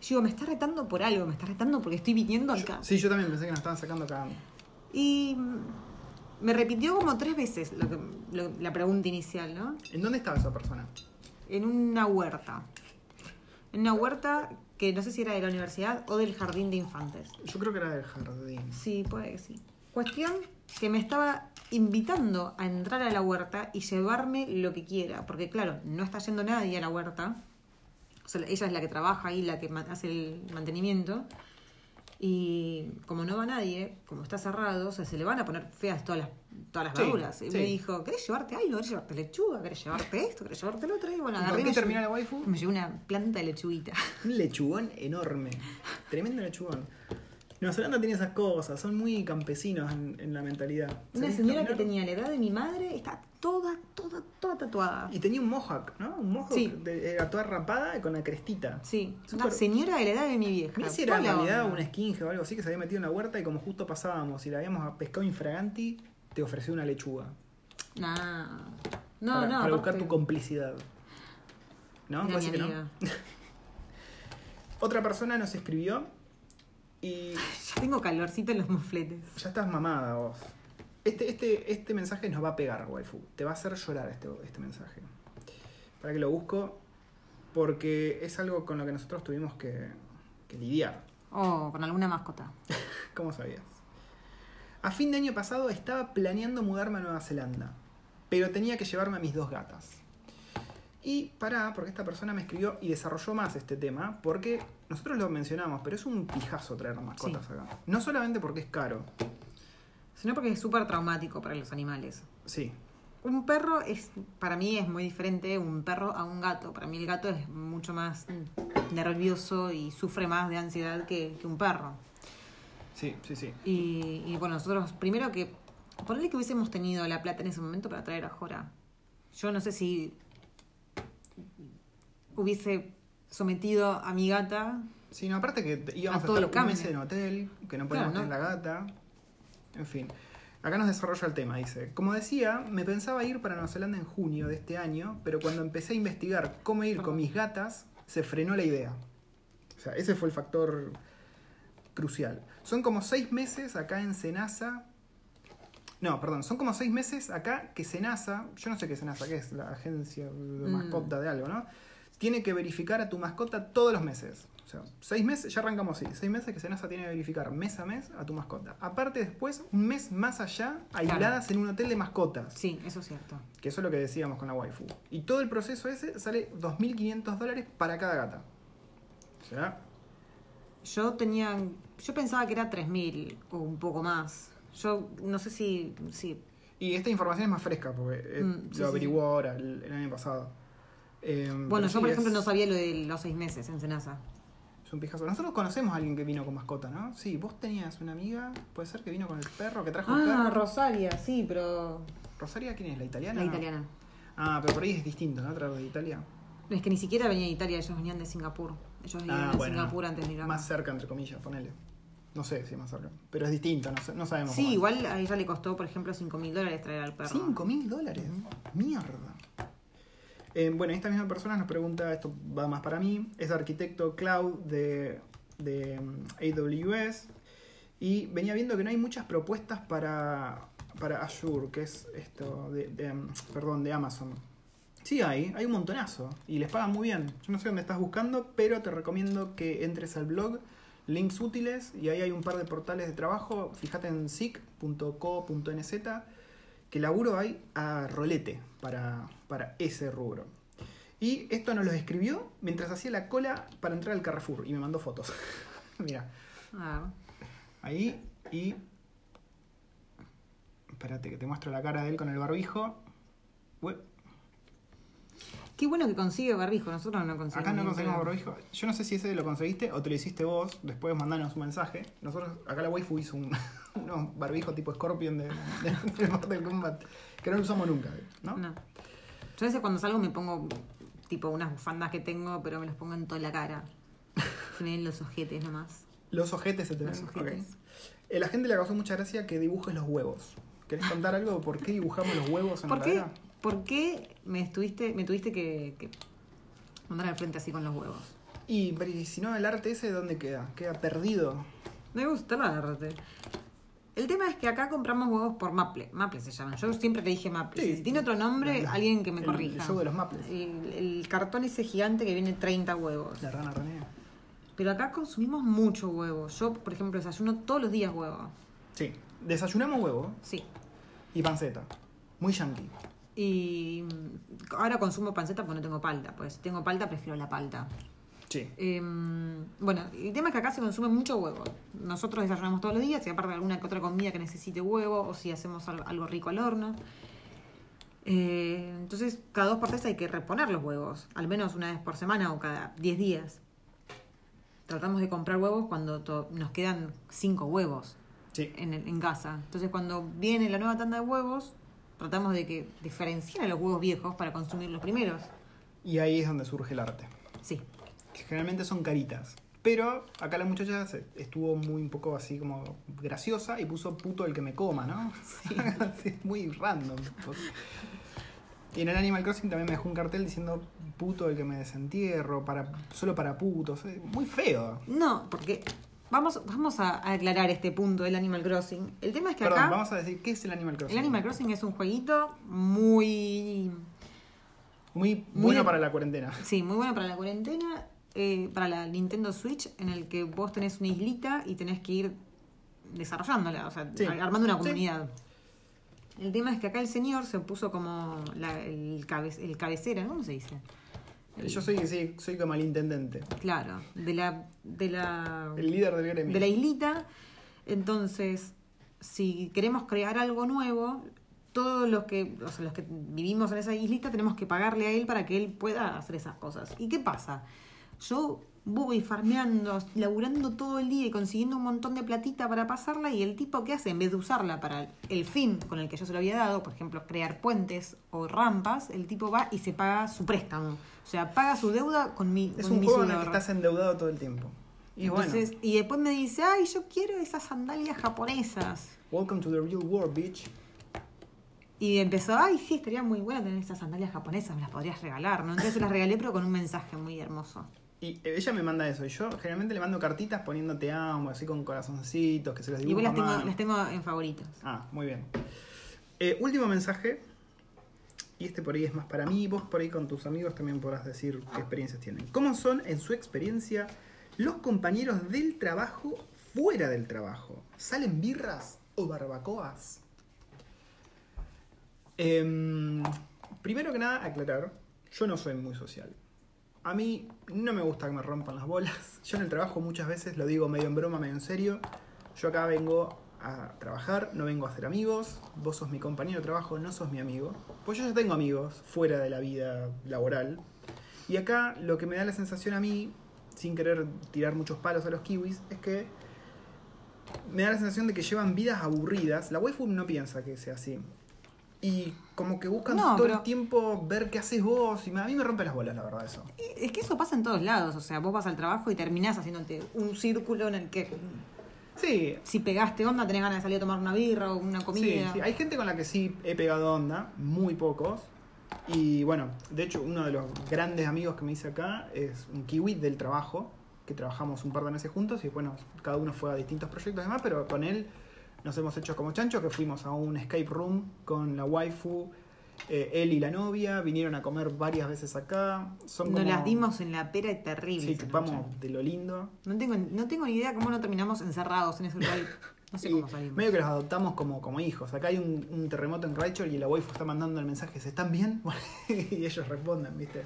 Yo digo, me está retando por algo, me está retando porque estoy viniendo acá. Sí, yo también pensé que nos estaban sacando acá. Y Me repitió como tres veces lo que, lo- la pregunta inicial, ¿no? ¿En dónde estaba esa persona? En una huerta. En una huerta que no sé si era de la universidad o del jardín de infantes. Yo creo que era del jardín. Sí, puede que sí. Cuestión que me estaba invitando a entrar a la huerta y llevarme lo que quiera. Porque claro, no está yendo nadie a la huerta. O sea, ella es la que trabaja ahí, la que hace el mantenimiento. Y como no va nadie, como está cerrado, o sea, se le van a poner feas todas las, todas las Sí, verduras. Y sí. me dijo, ¿querés llevarte algo? ¿Querés llevarte lechuga? ¿Querés llevarte esto? ¿Querés llevarte lo otro? Y bueno, ¿Y agarré ¿Por qué llevé- la waifu? Me llevé una planta de lechuguita. Un lechugón enorme. Tremendo lechugón. Nueva Zelanda tiene esas cosas, son muy campesinos en, en la mentalidad. Una ¿Sabés señora que tenía la edad de mi madre está toda, toda, toda tatuada. Y tenía un mohawk, ¿no? Un mohawk Sí. de, era toda rapada y con la crestita. Sí, Súper- una señora de la edad de mi vieja. Mirá si era en realidad onda. un skinhead o algo así que se había metido en la huerta y como justo pasábamos y la habíamos pescado infraganti, te ofreció una lechuga. Nah. No, para, no, para buscar tu complicidad. ¿No? ¿Puede mi que no? Otra persona nos escribió y Ya tengo calorcito en los mofletes. ya estás mamada vos. Este, este, este mensaje nos va a pegar, waifu. Te va a hacer llorar este, este mensaje. Para que lo busco, porque es algo con lo que nosotros tuvimos que, que lidiar. Oh, con alguna mascota. ¿Cómo sabías? A fin de año pasado estaba planeando mudarme a Nueva Zelanda, pero tenía que llevarme a mis dos gatas. Y pará, porque esta persona me escribió y desarrolló más este tema, porque nosotros lo mencionamos, pero es un pijazo traer mascotas acá. No solamente porque es caro, Sino porque es súper traumático para los animales. sí, Un perro es, para mí es muy diferente un perro a un gato. Para mí el gato es mucho más nervioso y sufre más de ansiedad que, que un perro. sí, sí, sí. Y, y bueno, nosotros, primero que, ponerle que hubiésemos tenido la plata en ese momento para traer a Jora. Yo no sé si hubiese sometido a mi gata. Sí, no, aparte que íbamos A a, estar un mes en hotel, que no podíamos Claro, tener ¿no? la gata. En fin. Acá nos desarrolla el tema, dice. Como decía, me pensaba ir para Nueva Zelanda en junio de este año, pero cuando empecé a investigar cómo ir con mis gatas, se frenó la idea. O sea, ese fue el factor crucial. Son como seis meses acá en Senasa. No, perdón, son como seis meses acá que Senasa, yo no sé qué es Senasa, que es la agencia de Mm. mascota de algo, ¿no? Tiene que verificar a tu mascota todos los meses. O sea, seis meses, ya arrancamos así, seis meses que Senasa tiene que verificar mes a mes a tu mascota. Aparte después, un mes más allá, aisladas en un hotel de mascotas. Sí, eso es cierto. Que eso es lo que decíamos con la waifu. Y todo el proceso ese sale 2.500 dólares para cada gata. O sea, Yo tenía. Yo pensaba que era 3.000 o un poco más. Yo no sé si. si y esta información es más fresca porque eh, Mm, sí, lo sí. averiguó ahora, el, el año pasado. Eh, bueno, yo sí, por es- ejemplo no sabía lo de los seis meses en Senasa. Es un pijazo. Nosotros conocemos a alguien que vino con mascota, ¿no? Sí, vos tenías una amiga, puede ser que vino con el perro, que trajo el Ah, perro. Rosaria, sí, pero. ¿Rosaria quién es? ¿La italiana? La No. italiana. Ah, pero por ahí es distinto, ¿no? Traer de Italia. Es que ni siquiera venía de Italia, ellos venían de Singapur. Ellos vivían Ah, en bueno. Singapur antes de ir acá. Más cerca, entre comillas, ponele. No sé si es más cerca. Pero es distinto, no, no sabemos. Sí, cómo es. igual a ella le costó, por ejemplo, 5 mil dólares traer al perro. ¿Cinco mil dólares? Mierda. Eh, bueno, esta misma persona nos pregunta, esto va más para mí, es arquitecto cloud de, de mm, AWS y venía viendo que no hay muchas propuestas para, para Azure, que es esto, de, mm, perdón, de Amazon. Sí hay, hay un montonazo y les pagan muy bien. Yo no sé dónde estás buscando, pero te recomiendo que entres al blog, links útiles y ahí hay un par de portales de trabajo. Fíjate en sic.co.nz que laburo hay a rolete para, para ese rubro. Y esto nos lo escribió mientras hacía la cola para entrar al Carrefour y me mandó fotos. Mira, Ah, ahí y... Espérate que te muestro la cara de él con el barbijo. Ué, Qué bueno que consigue barbijo, nosotros no conseguimos. Acá no conseguimos barbijo. Yo no sé si ese lo conseguiste o te lo hiciste vos. Después mandanos un mensaje. Nosotros, acá la waifu hizo un unos barbijos tipo Scorpion de, Mortal Kombat. Que no lo usamos nunca, ¿no? No. Yo a veces cuando salgo me pongo tipo unas bufandas que tengo, pero me las pongo en toda la cara. Se me ven los ojetes nomás. Los ojetes se te Los ven. ojetes. Ok. Eh, La gente le causó mucha gracia que dibujes los huevos. ¿Querés contar algo? ¿Por qué dibujamos los huevos en ¿Por la qué, heladera? ¿Por qué me estuviste, me tuviste que, que mandar al frente así con los huevos? Y, si no, el arte ese, ¿dónde queda? Queda perdido. Me gusta el arte. El tema es que acá compramos huevos por Maple. Maple se llaman. Yo siempre te dije Maple. Sí. si tiene otro nombre, La- alguien que me el- corrija. el de los Maples. El, el cartón ese gigante que viene 30 huevos. La rana René. Pero acá consumimos mucho huevo. Yo, por ejemplo, desayuno todos los días huevo. Sí. Desayunamos huevo Sí. y panceta. Muy yankee. Y ahora consumo panceta porque no tengo palta. Pues si tengo palta, prefiero la palta. Sí. Em, bueno, el tema es que acá se consume mucho huevo. Nosotros desayunamos todos los días, y aparte de alguna que otra comida que necesite huevo, o si hacemos algo, rico al horno. Eh, entonces, cada dos por tres hay que reponer los huevos, al menos una vez por semana o cada 10 días. Tratamos de comprar huevos cuando to- nos quedan cinco huevos Sí. en, el- en casa. Entonces, cuando viene la nueva tanda de huevos, tratamos de que diferenciar a los huevos viejos para consumir los primeros. Y ahí es donde surge el arte. Sí. Que generalmente son caritas. Pero acá la muchacha estuvo muy un poco así como graciosa y puso puto el que me coma, ¿no? Sí. muy random. Y en el Animal Crossing también me dejó un cartel diciendo puto el que me desentierro, para, solo para putos. Eh, Muy feo. No, porque vamos, vamos a a aclarar este punto del Animal Crossing. El tema es que Perdón, acá vamos a decir, ¿qué es el Animal Crossing? el Animal Crossing es un jueguito muy, Muy, Muy bueno para la cuarentena. sí, muy bueno para la cuarentena, eh, para la Nintendo Switch, en el que vos tenés una islita y tenés que ir desarrollándola, o sea, Sí. armando una Sí. comunidad. El tema es que acá el señor se puso como la- el, cabe- el cabecera, ¿cómo se dice? El- Yo soy, sí, soy como el intendente, Claro, de la, de la el líder del gremio. de la islita. Entonces, si queremos crear algo nuevo, todos los que, o sea, los que vivimos en esa islita tenemos que pagarle a él para que él pueda hacer esas cosas. ¿Y qué pasa? Yo voy farmeando, laburando todo el día y consiguiendo un montón de platita para pasarla y el tipo que hace, en vez de usarla para el fin con el que yo se lo había dado, por ejemplo, crear puentes o rampas, el tipo va y se paga su préstamo. O sea, paga su deuda con mi, Es con un mi juego en el que estás endeudado todo el tiempo. Y Entonces, bueno, y después me dice, ay, yo quiero esas sandalias japonesas. welcome to the real world, bitch. Y empezó, ay, sí, estaría muy bueno tener esas sandalias japonesas, me las podrías regalar, ¿no? Entonces se las regalé, pero con un mensaje muy hermoso. Y ella me manda eso. Y yo generalmente le mando cartitas poniendo te amo, así con corazoncitos, que se Y dibujo vos las tengo, las tengo en favoritos. Ah, muy bien. Eh, último mensaje. Y este por ahí es más para mí. Vos por ahí con tus amigos también podrás decir qué experiencias tienen. ¿Cómo son, en su experiencia, los compañeros del trabajo fuera del trabajo? ¿Salen birras o barbacoas? Em, primero que nada, aclarar. Yo no soy muy social. A mí no me gusta que me rompan las bolas. Yo en el trabajo muchas veces lo digo medio en broma, medio en serio. Yo acá vengo a trabajar, no vengo a hacer amigos. Vos sos mi compañero de trabajo, no sos mi amigo. Pues yo ya tengo amigos fuera de la vida laboral. Y acá lo que me da la sensación a mí, sin querer tirar muchos palos a los kiwis, es que me da la sensación de que llevan vidas aburridas. La waifu no piensa que sea así. Y como que buscan No, todo pero- el tiempo ver qué haces vos. Y me- a mí me rompe las bolas, la verdad, eso. Es que eso pasa en todos lados, o sea, vos vas al trabajo y terminás haciéndote un círculo en el que Sí, si pegaste onda tenés ganas de salir a tomar una birra o una Sí, comida. sí, hay gente con la que sí he pegado onda, muy pocos. Y bueno, de hecho, uno de los grandes amigos que me hice acá es un kiwi del trabajo, que trabajamos un par de meses juntos y bueno, cada uno fue a distintos proyectos y demás, pero con él nos hemos hecho como chancho, que fuimos a un escape room con la waifu, eh, él y la novia, vinieron a comer varias veces acá. Son Nos las dimos en la pera y terrible. Sí, noche. de lo lindo. No tengo, no tengo ni idea cómo no terminamos encerrados en ese lugar. No sé cómo salimos. medio que los adoptamos como, como hijos. Acá hay un, un terremoto en Rachel y la waifu está mandando el mensaje, ¿se están bien? y ellos responden, ¿viste?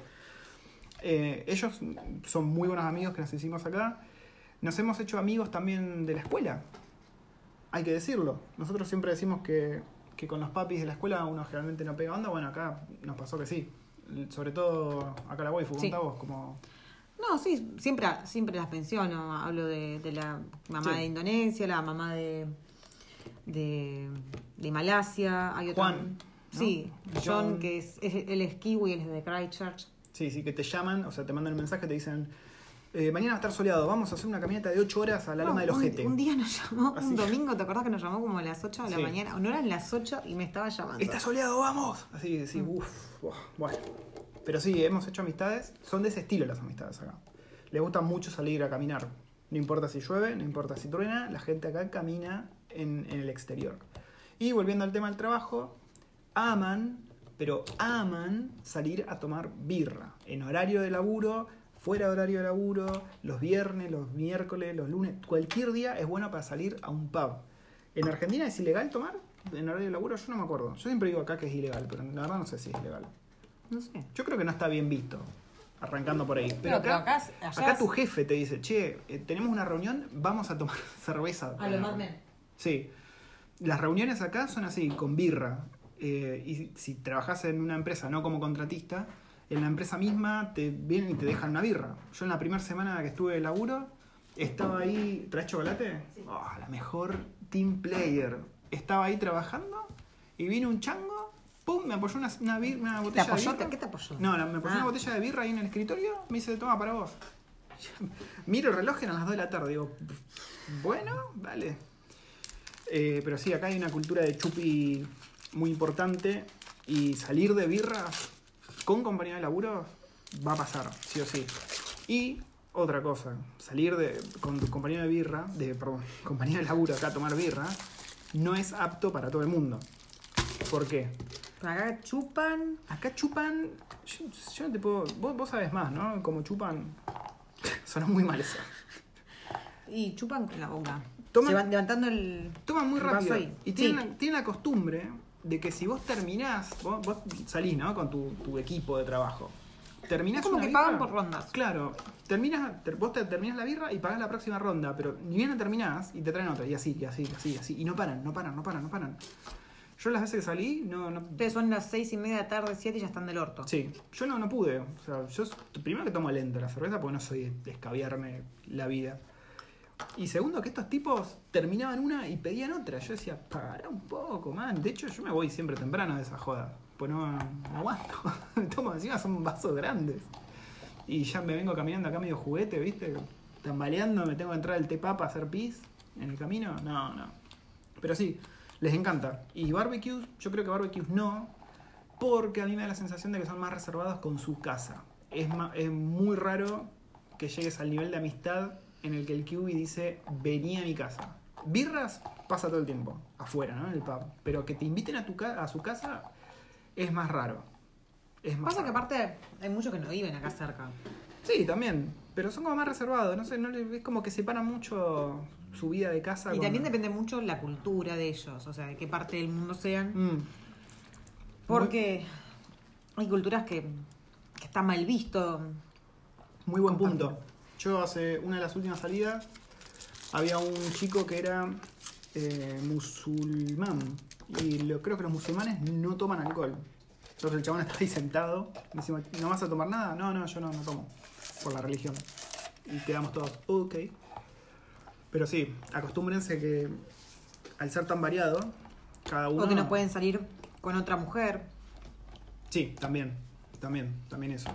Eh, ellos son muy buenos amigos que nos hicimos acá. Nos hemos hecho amigos también de la escuela. Hay que decirlo. Nosotros siempre decimos que, que con los papis de la escuela uno generalmente no pega onda. Bueno, acá nos pasó que sí. Sobre todo acá la waifu, Sí. vos, como... No, sí, siempre, siempre las menciono. Hablo de, de la mamá Sí. de Indonesia, la mamá de, de, de Malasia. Hay otro, Juan, ¿no? Sí, John, John. que es, es- él es kiwi, él es de Christchurch. Sí, sí, que te llaman, o sea, te mandan el mensaje, te dicen, eh, mañana va a estar soleado, vamos a hacer una caminata de 8 horas a la loma No, del ojete. un día nos llamó, Así. un domingo, ¿te acordás que nos llamó como a las 8 de la Sí. mañana? O no eran las 8 y me estaba llamando. Está soleado, vamos. Así, sí, Mm. uff, bueno. Pero sí, hemos hecho amistades, son de ese estilo las amistades acá. Les gusta mucho salir a caminar. No importa si llueve, no importa si truena, la gente acá camina en, en el exterior. Y volviendo al tema del trabajo, aman, pero aman salir a tomar birra. En horario de laburo, fuera de horario de laburo, los viernes, los miércoles, los lunes, cualquier día es bueno para salir a un pub. ¿En Argentina es ilegal tomar? En horario de laburo yo no me acuerdo. Yo siempre digo acá que es ilegal, pero la verdad no sé si es ilegal. No sé. Yo creo que no está bien visto, arrancando por ahí. Pero acá, acá- allá acá es- tu jefe te dice, che, eh, tenemos una reunión, vamos a tomar cerveza. A lo Men. Sí. Las reuniones acá son así, con birra. Eh, y si trabajas en una empresa, no como contratista, en la empresa misma te vienen y te dejan una birra. Yo en la primera semana que estuve de laburo, estaba ahí. ¿Traes chocolate? Oh, la mejor team player. Estaba ahí trabajando y vino un chango, pum, me apoyó una, una, bir- una ¿Te botella apoyó? de birra. ¿Qué te apoyó? No, me apoyó Ah. una botella de birra ahí en el escritorio, me dice, toma para vos. Miro el reloj, eran las 2 de la tarde, digo, bueno, vale. Eh, pero sí, acá hay una cultura de chupi muy importante y salir de birra con compañía de laburo va a pasar, sí o sí. Y otra cosa, salir de, con tu compañía de birra, de, perdón, compañía de laburo acá a tomar birra, no es apto para todo el mundo. ¿Por qué? Acá chupan. Acá chupan. Yo, yo no te puedo. Vos, vos sabés más, ¿no? Como chupan. Sonó muy mal eso. Y chupan con la boca. Toman- Se van levantando el. Toman muy el rápido. Y tienen, Sí. tienen la costumbre de que si vos terminás. Vos, vos salís, ¿no? Con tu, tu equipo de trabajo. Terminás Es como una que birra, pagan por rondas. Claro. Terminás, ter- vos te terminás la birra y pagás la próxima ronda, pero ni bien la terminás y te traen otra. Y así, y así, y así, y así. Y no paran, no paran, no paran, no paran. Yo las veces que salí, no, no, Ustedes son las seis y media de la tarde, siete y ya están del orto. Sí, yo no, no pude. O sea, yo primero que tomo lento la cerveza porque no soy de de escabiarme la vida. Y segundo que estos tipos terminaban una y pedían otra. Yo decía, para un poco, man. De hecho, yo me voy siempre temprano de esa joda. Pues no, no aguanto. Tomo encima son vasos grandes. Y ya me vengo caminando acá medio juguete, ¿viste? Tambaleando, me tengo que entrar al tepapa a hacer pis en el camino. No, no. Pero sí, les encanta. Y barbecues, yo creo que barbecues no, porque a mí me da la sensación de que son más reservados con su casa. Es, es muy raro que llegues al nivel de amistad en el que el QB dice, vení a mi casa. Birras pasa todo el tiempo, afuera, ¿no? En el pub. Pero que te inviten a, tu ca- a su casa es más raro. Es más Pasa que aparte hay muchos que no viven acá cerca. Sí, también. Pero son como más reservados. No sé, no es como que separan mucho su vida de casa. Y con- también depende mucho la cultura de ellos, o sea, de qué parte del mundo sean. Mm. Porque hay culturas que, que está mal visto. Muy buen punto. Yo hace una de las últimas salidas había un chico que era eh, musulmán y lo, creo que los musulmanes no toman alcohol. Entonces el chabón está ahí sentado y decimos, ¿no vas a tomar nada? No, no, yo no, no tomo por la religión. Y quedamos todos, ok. Pero sí, acostúmbrense que al ser tan variado, cada uno... O que no pueden salir con otra mujer. Sí, también, también, también eso.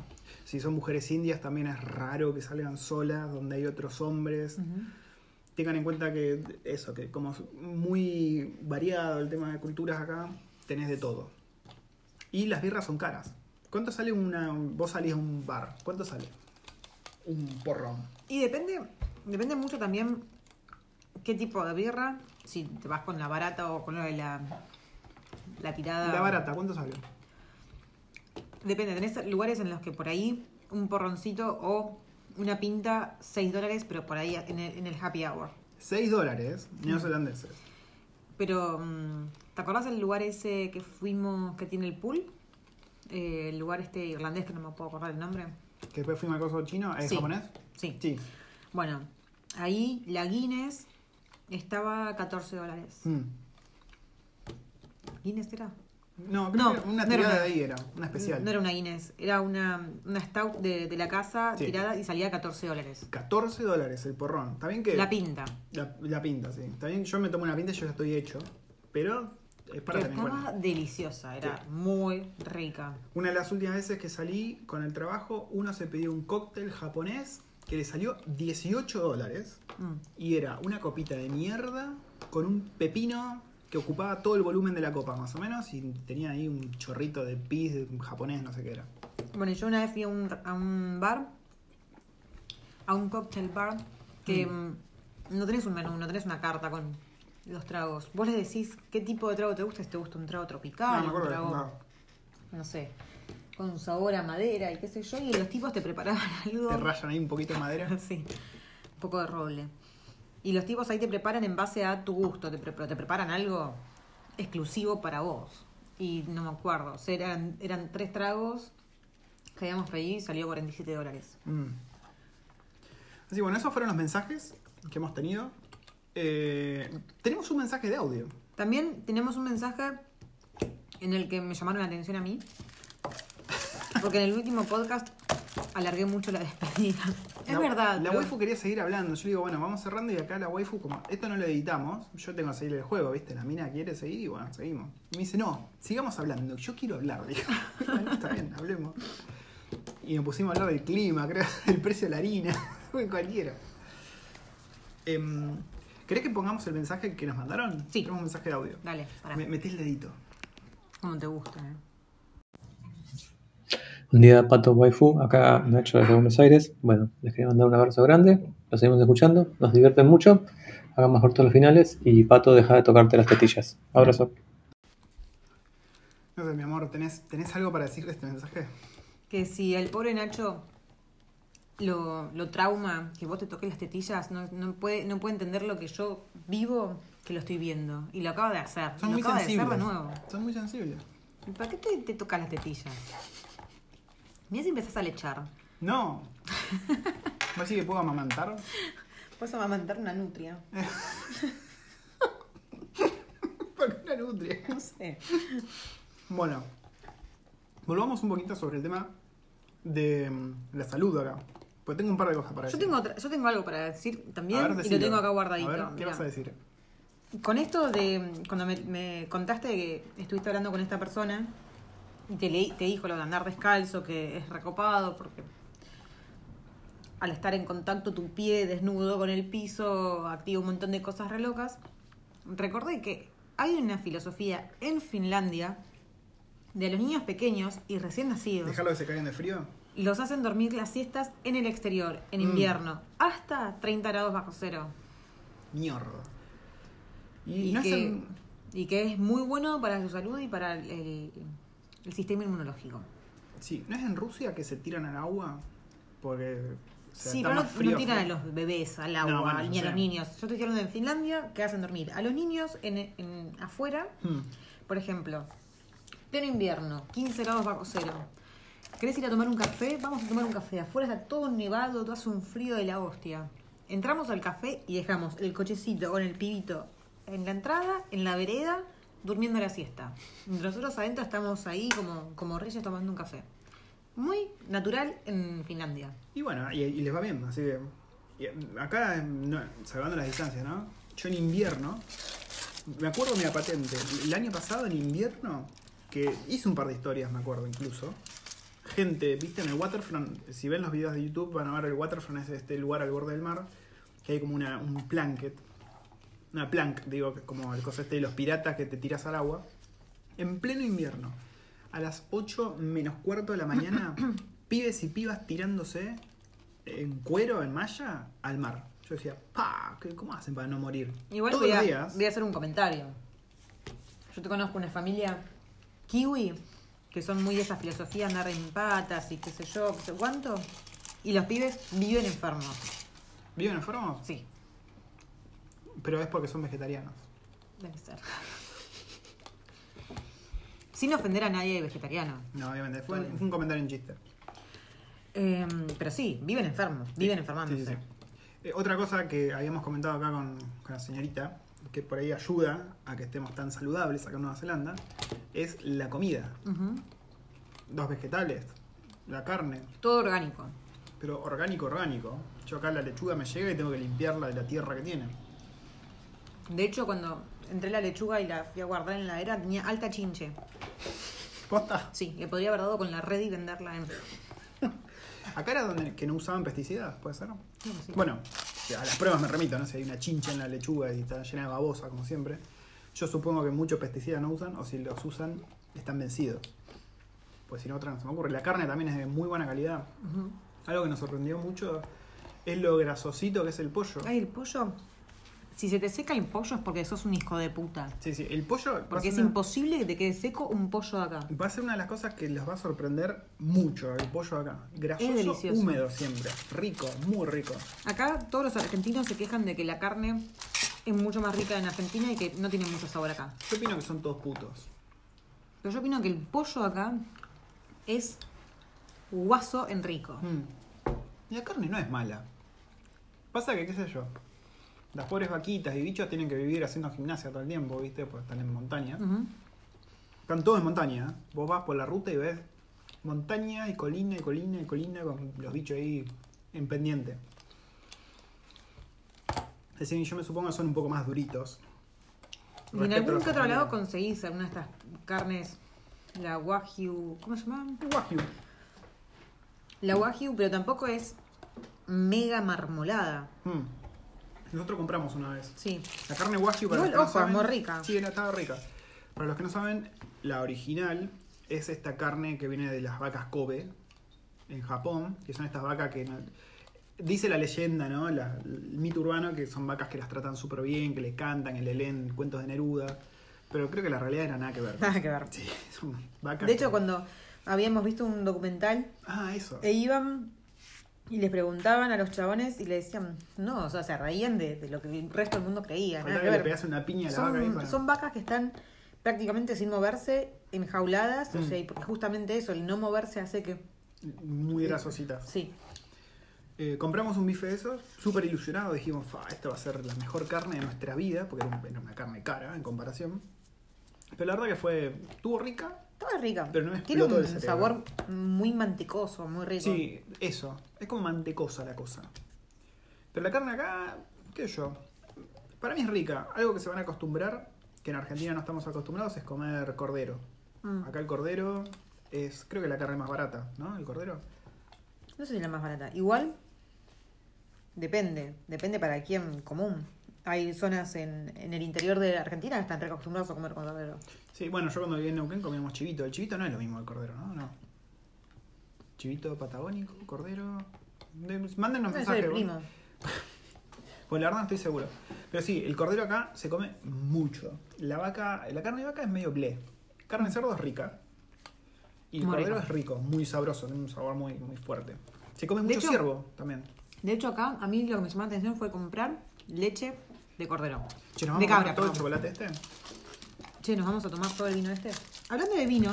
Si son mujeres indias, también es raro que salgan solas, donde hay otros hombres. Tengan en cuenta que eso, que como es muy variado el tema de culturas acá, tenés de todo. Y las birras son caras. ¿Cuánto sale una... Vos salís a un bar, ¿cuánto sale? Un porrón. Y depende, depende mucho también qué tipo de birra. Si te vas con la barata o con la, la, la tirada. La barata, ¿cuánto sale? Depende, tenés lugares en los que por ahí un porroncito o una pinta 6 dólares, pero por ahí en el, en el happy hour. 6 dólares neozelandeses. Pero, mm, ¿te acordás del lugar ese que fuimos que tiene el pool? Eh, el lugar este irlandés que no me puedo acordar el nombre. Que después fuimos al coso chino, ¿es Sí. japonés? Sí. Sí. Bueno, ahí la Guinness estaba a 14 dólares. Mm. ¿Guinness era? No, creo No, que una no tirada una- de ahí era, una especial. No era una Guinness, era una, una stout de, de la casa Sí. tirada y salía a 14 dólares. 14 dólares el porrón. Está bien que. La pinta. La, la pinta, sí. Está bien, yo me tomo una pinta y yo ya estoy hecho. Pero es para Pero estaba deliciosa, era muy rica. Una de las últimas veces que salí con el trabajo, uno se pidió un cóctel japonés que le salió 18 dólares. Mm. Y era una copita de mierda con un pepino que ocupaba todo el volumen de la copa, más o menos. Y tenía ahí un chorrito de pis de japonés, no sé qué era. Bueno, yo una vez fui a un, a un bar, a un cocktail bar, que mm, no tenés un menú, no tenés una carta con los tragos. Vos les decís qué tipo de trago te gusta, si te gusta un trago tropical, No, me un trago, contaba. no sé, con un sabor a madera y qué sé yo, y los tipos te preparaban algo. Te rayan ahí un poquito de madera. Sí, un poco de roble. Y los tipos ahí te preparan en base a tu gusto, te, pero te preparan algo exclusivo para vos. Y no me acuerdo, o sea, eran, eran tres tragos que habíamos pedido y salió 47 dólares. Mm. Así bueno, esos fueron los mensajes que hemos tenido. Eh, tenemos un mensaje de audio. También tenemos un mensaje en el que me llamaron la atención a mí. Porque en el último podcast alargué mucho la despedida. Es La- verdad. La pero- waifu quería seguir hablando. Yo digo, bueno, vamos cerrando y acá la waifu, como esto no lo editamos, yo tengo que seguir el juego, ¿viste? La mina quiere seguir y bueno, seguimos. Y me dice, no, sigamos hablando. Yo quiero hablar, dijo. bueno, está bien, hablemos. Y nos pusimos a hablar del clima, creo, del precio de la harina, cualquiera. Em, ¿Querés que pongamos el mensaje que nos mandaron? Sí. Tenemos un mensaje de audio. Dale, pará. Me- Meté el dedito. Como te gusta, eh. Un día Pato Waifu, acá Nacho desde Buenos Aires. Bueno, les quería mandar un abrazo grande. Los seguimos escuchando, nos divierten mucho. Hagan mejor todos los finales y Pato, deja de tocarte las tetillas. Abrazo. No sé, mi amor, ¿tenés, ¿tenés algo para decir de este mensaje? Que si el pobre Nacho lo, lo trauma, que vos te toques las tetillas, no, no, puede, no puede entender lo que yo vivo, que lo estoy viendo. Y lo acaba de hacer. Son lo muy acaba de hacer sensibles. de nuevo. Son muy sensibles. ¿Y ¿Para qué te, te tocas las tetillas? Mira si empezás a lechar. No. ¿Vos sí que puedo amamantar? Puedes amamantar una nutria. ¿Por qué una nutria? No sé. Bueno, volvamos un poquito sobre el tema de mm, la salud acá. Porque tengo un par de cosas para Yo decir. tengo, otra- yo tengo algo para decir también ver, y lo tengo acá guardadito. A ver, ¿qué Mirá. vas a decir? Con esto de cuando me, me contaste que estuviste hablando con esta persona y te, leí- te dijo lo de andar descalzo, que es recopado porque al estar en contacto tu pie desnudo con el piso activa un montón de cosas re locas, recordé que hay una filosofía en Finlandia de los niños pequeños y recién nacidos. ¿Dejarlo que se caigan de frío? Los hacen dormir las siestas en el exterior, en Mm. invierno, hasta 30 grados bajo cero. Mierda. Y, y, no que, hacen- y que es muy bueno para su salud y para el, el- sistema inmunológico. Sí, ¿no es en Rusia que se tiran al agua? Porque. o sea, sí, pero no, más frío no tiran a los bebés al agua No, bueno, ni a los niños. Yo estoy hablando en Finlandia que hacen dormir a los niños en, en- afuera, Hmm. por ejemplo, pleno invierno, 15 grados bajo cero. ¿Querés ir a tomar un café? Vamos a tomar un café. Afuera está todo nevado, todo hace un frío de la hostia. Entramos al café y dejamos el cochecito con el pibito en la entrada, en la vereda, durmiendo la siesta. Nosotros adentro estamos ahí como, como reyes tomando un café. Muy natural en Finlandia. Y bueno, y, les va bien, así que. y acá, salvando las distancias, ¿no? Yo en invierno. Me acuerdo mi patente. El año pasado, en invierno, que hice un par de historias, me acuerdo incluso. Gente, viste, en el waterfront, si ven los videos de YouTube, van a ver el waterfront es este lugar al borde del mar, que hay como una, un planket. Una plank, digo, que es como el cosa este de los piratas que te tiras al agua. En pleno invierno, a las 8 menos cuarto de la mañana, pibes y pibas tirándose en cuero, en malla, al mar. Yo decía, pa, ¿qué- ¿cómo hacen para no morir? Igual Todos voy a, los días. voy a hacer un comentario. Yo te conozco una familia kiwi que son muy de esa filosofía, andar en patas y qué sé yo, qué sé cuánto. Y los pibes viven enfermos. ¿Viven enfermos? Sí, Pero es porque son vegetarianos. debe ser. Sin ofender a nadie vegetariano. No, obviamente. Fue, un- fue un comentario en chiste. Eh, pero sí, viven enfermos, viven enfermándose. Sí, sí, sí. Eh, otra cosa que habíamos comentado acá con, con la señorita, que por ahí ayuda a que estemos tan saludables acá en Nueva Zelanda, es la comida. Ujú. Los vegetales, la carne, Todo orgánico. pero orgánico, orgánico. Yo acá la lechuga me llega y tengo que limpiarla de la tierra que tiene. De hecho, cuando entré la lechuga y la fui a guardar en la era, tenía alta chinche. ¿Posta? Sí, le podría haber dado con la red y venderla en... Acá era donde que no usaban pesticidas, ¿puede ser? Sí, sí. Bueno, a las pruebas me remito, ¿no? Si hay una chincha en la lechuga y está llena de babosa, como siempre. Yo supongo que muchos pesticidas no usan, o si los usan, están vencidos. Pues si no, otra no se me ocurre. La carne también es de muy buena calidad. Algo que nos sorprendió mucho Es lo grasosito que es el pollo. Ay, el pollo. Si se te seca el pollo es porque sos un hijo de puta. Sí, sí. El pollo. Porque es una- imposible que te quede seco un pollo de acá. Va a ser una de las cosas que les va a sorprender mucho el pollo acá. Grasoso, delicioso. húmedo siempre. Rico, muy rico. Acá todos los argentinos se quejan de que la carne es mucho más rica en Argentina y que no tiene mucho sabor acá. Yo opino que son todos putos. Pero yo opino que el pollo acá es guaso en rico. Mm. Y la carne no es mala. Pasa que, qué sé yo. Las pobres vaquitas y bichos tienen que vivir haciendo gimnasia todo el tiempo, ¿viste? Porque están en montaña. Están todos en montaña. ¿eh? Vos vas por la ruta y ves montaña y colina y colina y colina con los bichos ahí en pendiente. Es decir, yo me supongo que son un poco más duritos. Y en algún que otro lado conseguís alguna de estas carnes, la wagyu, ¿cómo se llama? Wagyu. La wagyu, pero tampoco es mega marmolada. Mm. Nosotros compramos una vez. Sí. La carne wagyu para Igual, los que no es saben, muy rica. Sí, era- estaba rica. Para los que no saben, la original es esta carne que viene de las vacas Kobe en Japón, que son estas vacas que no- dice la leyenda, ¿no? La- el mito urbano que son vacas que las tratan súper bien, que le cantan, que le leen cuentos de Neruda, pero creo que la realidad era nada que ver. Nada que ver. Sí, son vacas. De hecho, que- cuando habíamos visto un documental, Ah, eso. e iban y les preguntaban a los chabones y le decían, no, o sea, se reían de, de lo que el resto del mundo creía. Nada que le ver. pegase una piña a la vaca ahí Son, para- son vacas que están prácticamente sin moverse, enjauladas, o Mm. sea, y porque justamente eso, el no moverse hace que... Muy grasositas. Sí, Eh, compramos un bife de esos, súper ilusionado, dijimos, "Fa, esta va a ser la mejor carne de nuestra vida, porque era un- era una carne cara en comparación. Pero la verdad que fue, estuvo rica. Estaba rica. Pero no me Tiene un el sabor muy mantecoso, muy rico. Sí, eso, es como mantecosa la cosa. Pero la carne acá, qué sé yo, para mí es rica. Algo que se van a acostumbrar, que en Argentina no estamos acostumbrados, es comer cordero. Mm. Acá el cordero es, creo que la carne más barata, ¿no? El cordero. No sé si es la más barata. Igual, depende. Depende para quién común. Hay zonas en, en el interior de Argentina que están re acostumbrados a comer cordero. Sí, bueno, yo cuando viví en Neuquén comíamos chivito. El chivito no es lo mismo que el cordero, ¿no? No. Chivito patagónico, cordero. De- mándenos No, mensajes. es bueno. Pues la verdad no estoy seguro. Pero sí, el cordero acá se come mucho. La vaca, la carne de vaca es medio blé. Carne de cerdo es rica. Y el Muy cordero rico. es rico, muy sabroso, tiene un sabor muy, muy fuerte. Se come De mucho hecho- ciervo también. De hecho, acá a mí lo que me llamó la atención fue comprar leche de cordero. Che, ¿nos de a cabra, comer todo el perdón. chocolate este? Che, nos vamos a tomar todo el vino este. Hablando de vino,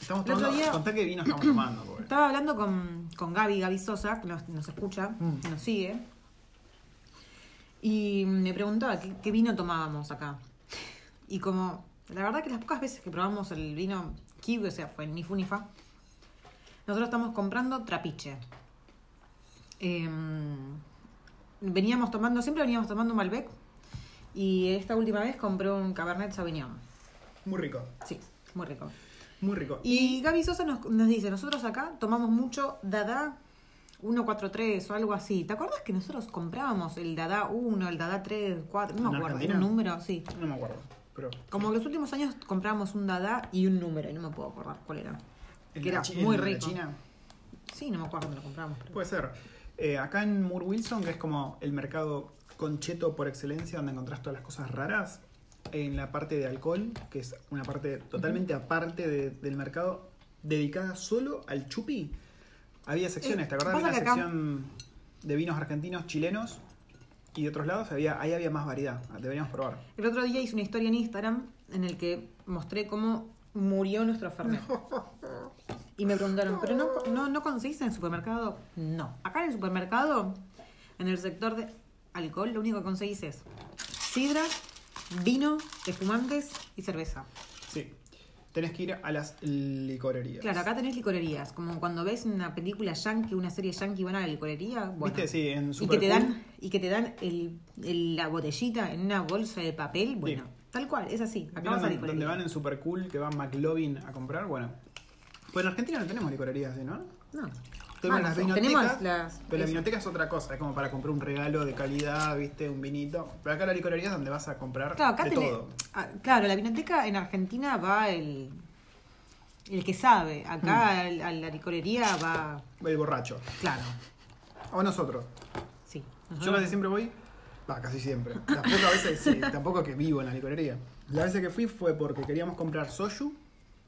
Estamos El otro tomando. día- Contá qué vino estamos tomando, porque- estaba hablando con, con Gaby, Gaby Sosa, que nos, nos escucha, Mm. que nos sigue. Y me preguntaba qué, qué vino tomábamos acá. Y como, la verdad que las pocas veces que probamos el vino Kiwi, o sea, fue ni fu ni fa, nosotros estamos comprando trapiche. Em, veníamos tomando, siempre veníamos tomando Malbec. Y esta última vez compré un Cabernet Sauvignon. Muy rico, Sí, muy rico. muy rico. Y Gaby Sosa nos, nos dice, nosotros acá tomamos mucho Dada 143 o algo así. ¿Te acuerdas que nosotros comprábamos el Dada 1, el Dada 3, 4? No ¿En me acuerdo, Argentina? un número, sí. No me acuerdo, pero. Como que los últimos años compramos un Dada y un número, y no me puedo acordar cuál era. ¿En Que era muy rico. China? Sí, no me acuerdo dónde lo compramos. pero- Puede ser. Eh, acá en Moore Wilson, que es como el mercado concheto por excelencia, donde encontrás todas las cosas raras, en la parte de alcohol, que es una parte totalmente aparte de- del mercado, dedicada solo al chupi, había secciones, Eh, ¿te acordás? pasa Había una que acá- sección de vinos argentinos, chilenos y de otros lados, había, ahí había más variedad, deberíamos probar. El otro día hice una historia en Instagram en el que mostré cómo murió nuestro Fernet. Y me preguntaron, ¿pero no, no, no conseguís en el supermercado? No. Acá en el supermercado, en el sector de alcohol, lo único que conseguís es sidra, vino, espumantes y cerveza. Sí, tenés que ir a las licorerías. Claro, acá tenés licorerías. Como cuando ves una película yankee, una serie yankee, van a la licorería. Bueno, ¿Viste? Sí, en y Super que te Cool. dan y que te dan el, el- la botellita en una bolsa de papel bueno Sí. Tal cual es así acá ¿Vieron vas a donde, licorería donde van en Super Cool que van McLovin a comprar? Bueno. Pues en Argentina no tenemos licorerías así, ¿no? no Tenemos Ah, las no, vinotecas. tenemos las pero la vinoteca es otra cosa, es como para comprar un regalo de calidad, viste, un vinito. Pero acá la licorería es donde vas a comprar claro acá de tenés- todo. ah, claro la vinoteca en Argentina va el el que sabe acá al- a la licorería va El borracho. claro O nosotros. Sí. Yo casi siempre voy. Va, casi siempre. Las pocas veces sí, tampoco que vivo en la licorería. La vez que fui fue porque queríamos comprar soju,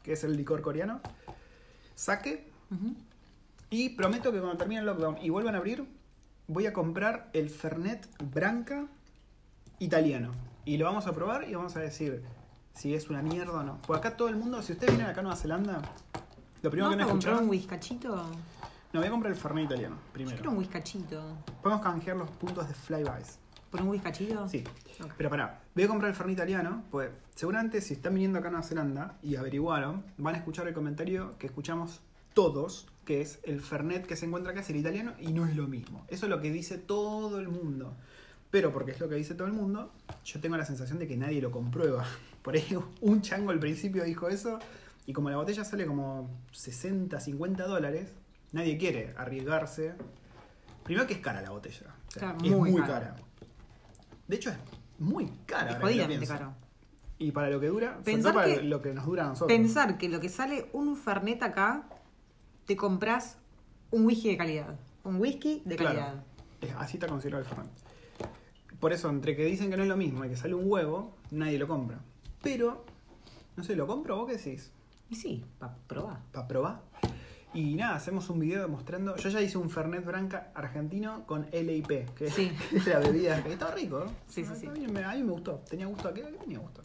que es el licor coreano, sake, y prometo que cuando termine el lockdown y vuelvan a abrir, voy a comprar el Fernet Branca italiano. Y lo vamos a probar y vamos a decir si es una mierda o no. Porque acá todo el mundo, si ustedes vienen acá a Nueva Zelanda, lo primero ¿No que van a comprar un whiskachito? No, voy a comprar el Fernet italiano, Yo primero. quiero un whiskachito. Podemos canjear los puntos de Flybys. ¿Por un whiskachito? Sí. Pero pará, voy a comprar el Fernet italiano, pues seguramente si están viniendo acá a Nueva Zelanda y averiguaron, van a escuchar el comentario que escuchamos todos, que es el Fernet que se encuentra acá es el italiano y no es lo mismo. Eso es lo que dice todo el mundo. Pero porque es lo que dice todo el mundo, yo tengo la sensación de que nadie lo comprueba. Por ahí un chango al principio dijo eso y como la botella sale como 60, 50 dólares, nadie quiere arriesgarse. Primero que es cara la botella. O sea, Claro, es muy muy, cara. cara. De hecho es muy cara. Es jodidamente caro. Y para lo que dura, sobre Pensar todo para que- lo que nos dura a nosotros. Pensar que lo que sale un Fernet acá, te compras un whisky de calidad. Un whisky de Claro. calidad. Es- así está considerado el Fernet. Por eso, entre que dicen que no es lo mismo y que sale un huevo, nadie lo compra. Pero, no sé, ¿lo compro vos qué decís? Y sí, para probar. ¿Para probar? Y nada, hacemos un video demostrando. Yo ya hice un Fernet Branca argentino con LIP, que Sí. es la bebida. que Estaba rico, ¿no? Sí, sí, sí. A mí, me, a mí me gustó. Tenía gusto a qué? Tenía gusto.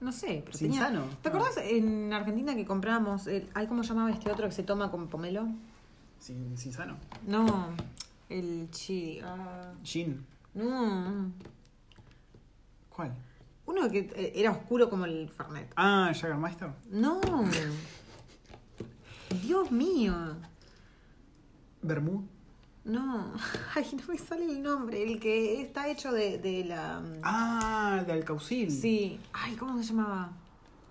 No sé, pero Sin tenía... sano. ¿Te acordás en Argentina que comprábamos... El... Ay, ¿Cómo llamaba este otro que se toma con pomelo? Sin, sin sano. No, el chi... ah, Gin. no, ¿Cuál? uno que eh, era oscuro como el Fernet. Ah, Jagermeister. No. Dios mío. Bermú. No. Ay, no me sale el nombre. El que está hecho de, de la... Ah, el de Alcaucil. Sí. Ay, ¿cómo se llamaba?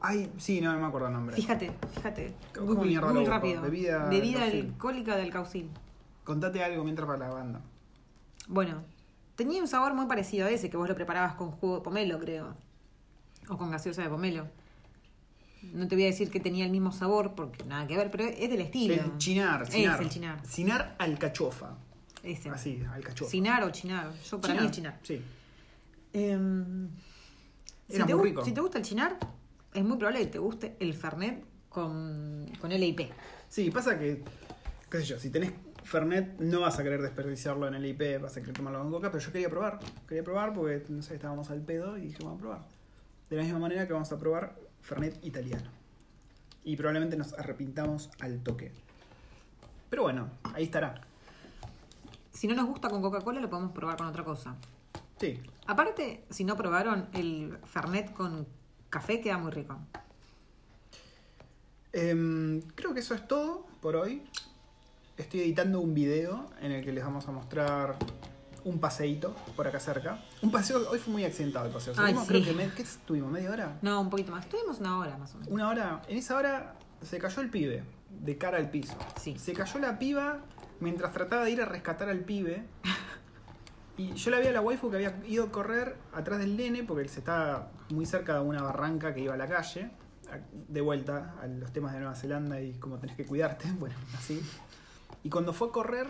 Ay, sí, no, no me acuerdo el nombre. Fíjate, fíjate. ¿Cómo Google, mierda Google lo rápido. Bebida Bebida alcaucil. alcohólica del caucil. Contate algo mientras para la banda. Bueno, tenía un sabor muy parecido a ese que vos lo preparabas con jugo de pomelo, creo. O con gaseosa de pomelo. No te voy a decir que tenía el mismo sabor porque nada que ver, pero es del estilo. El chinar, Es chinar. el chinar. Cinar alcachofa. Ese. Así, alcachofa. Cinar o chinar. Yo para mí es chinar. Sí. Em, si, Era te muy rico. si te gusta el chinar, es muy probable que te guste el Fernet con, con LIP. Sí, pasa que, qué sé yo, si tenés Fernet no vas a querer desperdiciarlo en el IP, vas a querer tomarlo con coca, pero yo quería probar. Quería probar porque, no sé, estábamos al pedo y dije, vamos a probar. De la misma manera que vamos a probar Fernet italiano. Y probablemente nos arrepintamos al toque. Pero bueno, ahí estará. Si no nos gusta con Coca-Cola, lo podemos probar con otra cosa. Sí. Aparte, si no probaron, el Fernet con café queda muy rico. Em, creo que eso es todo por hoy. Estoy editando un video en el que les vamos a mostrar un paseíto por acá cerca. Un paseo, hoy fue muy accidentado el paseo. Ay, Salimos, sí. creo que me- ¿qué estuvimos? ¿Media hora? No, un poquito más. Estuvimos una hora más o menos. Una hora. En esa hora se cayó el pibe, de cara al piso. Sí. Se cayó la piba mientras trataba de ir a rescatar al pibe. Y yo la vi a la waifu que había ido a correr atrás del nene porque él se estaba muy cerca de una barranca que iba a la calle. De vuelta a los temas de Nueva Zelanda y cómo tenés que cuidarte. Bueno, así. Y cuando fue a correr,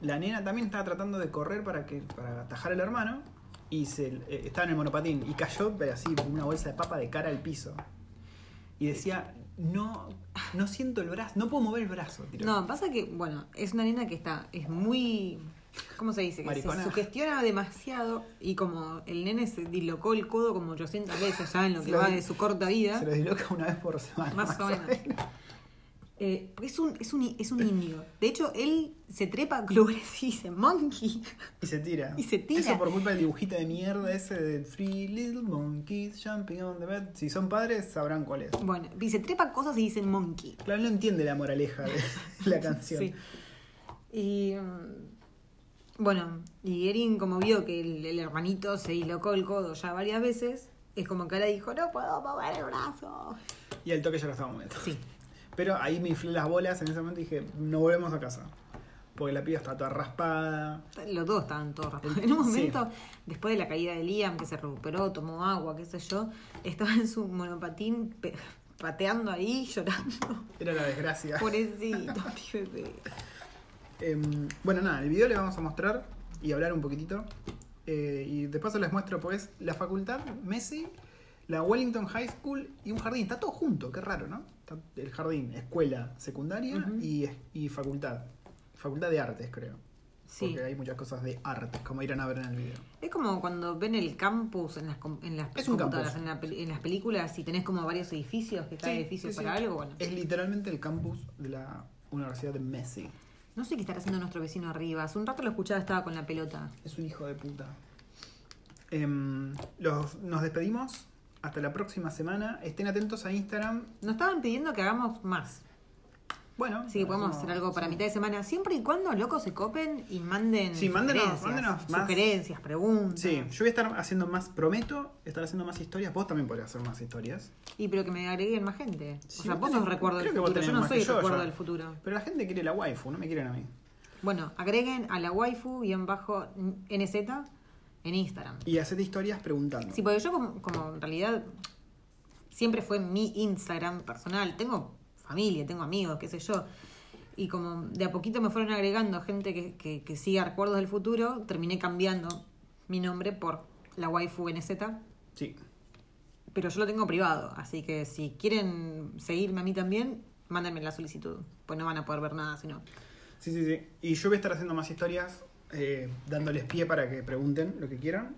la nena también estaba tratando de correr para, que, para atajar al hermano. Y se, eh, estaba en el monopatín. Y cayó, pero así, con una bolsa de papa de cara al piso. Y decía, no, no siento el brazo, no puedo mover el brazo. tiró. No, pasa que, bueno, es una nena que está, es muy, ¿cómo se dice? Que Maricona. se sugestiona demasiado y como el nene se dislocó el codo como 800 veces ya en lo que va de su corta vida. Se lo disloca una vez por semana. Más o menos. Eh, porque es un, es, un, es un indio. De hecho, él se trepa a lugares y dice monkey. Y se tira. Y se tira. Eso por culpa del dibujito de mierda ese de Three Little Monkeys Jumping on the Bed. Si son padres, sabrán cuál es. Bueno, y se trepa cosas y dice monkey. Claro, no entiende la moraleja de la canción. Sí. Y mm, bueno, y Erin como vio que el, el hermanito se dislocó el codo ya varias veces, es como que ahora dijo, no puedo mover el brazo. Y al toque ya lo estaba moviendo. Sí. Pero ahí me inflé las bolas en ese momento y dije, no volvemos a casa. Porque la piba está toda raspada. Los dos estaban todos raspados. En un momento, después de la caída de Liam, que se recuperó, tomó agua, qué sé yo, estaba en su monopatín pateando ahí, llorando. Era la desgracia. Pobrecito, mi bebé. Em, bueno, nada, el video le vamos a mostrar y hablar un poquitito. Eh, y de paso les muestro pues la facultad, Messi, la Wellington High School y un jardín. Está todo junto, qué raro, ¿no? Está el jardín, escuela secundaria y, y facultad. Facultad de artes, creo. Sí. Porque hay muchas cosas de artes, como irán a ver en el video. Es como cuando ven el campus en las, en las Es un computadoras, campus. en, la peli- en las películas y tenés como varios edificios, que cada Sí, edificio sí, para sí. algo. Bueno, Es literalmente el campus de la Universidad de Messi. no sé qué estará haciendo nuestro vecino arriba. Hace un rato lo escuchaba, estaba con la pelota. Es un hijo de puta. Em, los- nos despedimos. Hasta la próxima semana. Estén atentos a Instagram. Nos estaban pidiendo que hagamos más. Bueno, Así que podemos hacer algo para sí. mitad de semana, siempre y cuando locos se copen y manden Sí, mándenos- sugerencias, mándenos más. sugerencias, preguntas. Sí, yo voy a estar haciendo más, prometo estar haciendo más historias. Vos también podrías hacer más historias. Y pero que me agreguen más gente. O Sí, sea, vos sos tenés- recuerdo del vos futuro. Yo no soy yo recuerdo del futuro. Pero la gente quiere la waifu, no me quieren a mí. Bueno, agreguen a la waifu-nz en Instagram. Y hacete historias preguntando. Sí, porque yo como, como en realidad siempre fue mi Instagram personal. Tengo familia, tengo amigos, qué sé yo. Y como de a poquito me fueron agregando gente que, que, que siga recuerdos del futuro, terminé cambiando mi nombre por la waifu NZ. Sí. Pero yo lo tengo privado, así que si quieren seguirme a mí también, mándenme la solicitud. Pues no van a poder ver nada, sino. Sí, sí, sí. Y yo voy a estar haciendo más historias, eh, dándoles pie para que pregunten lo que quieran.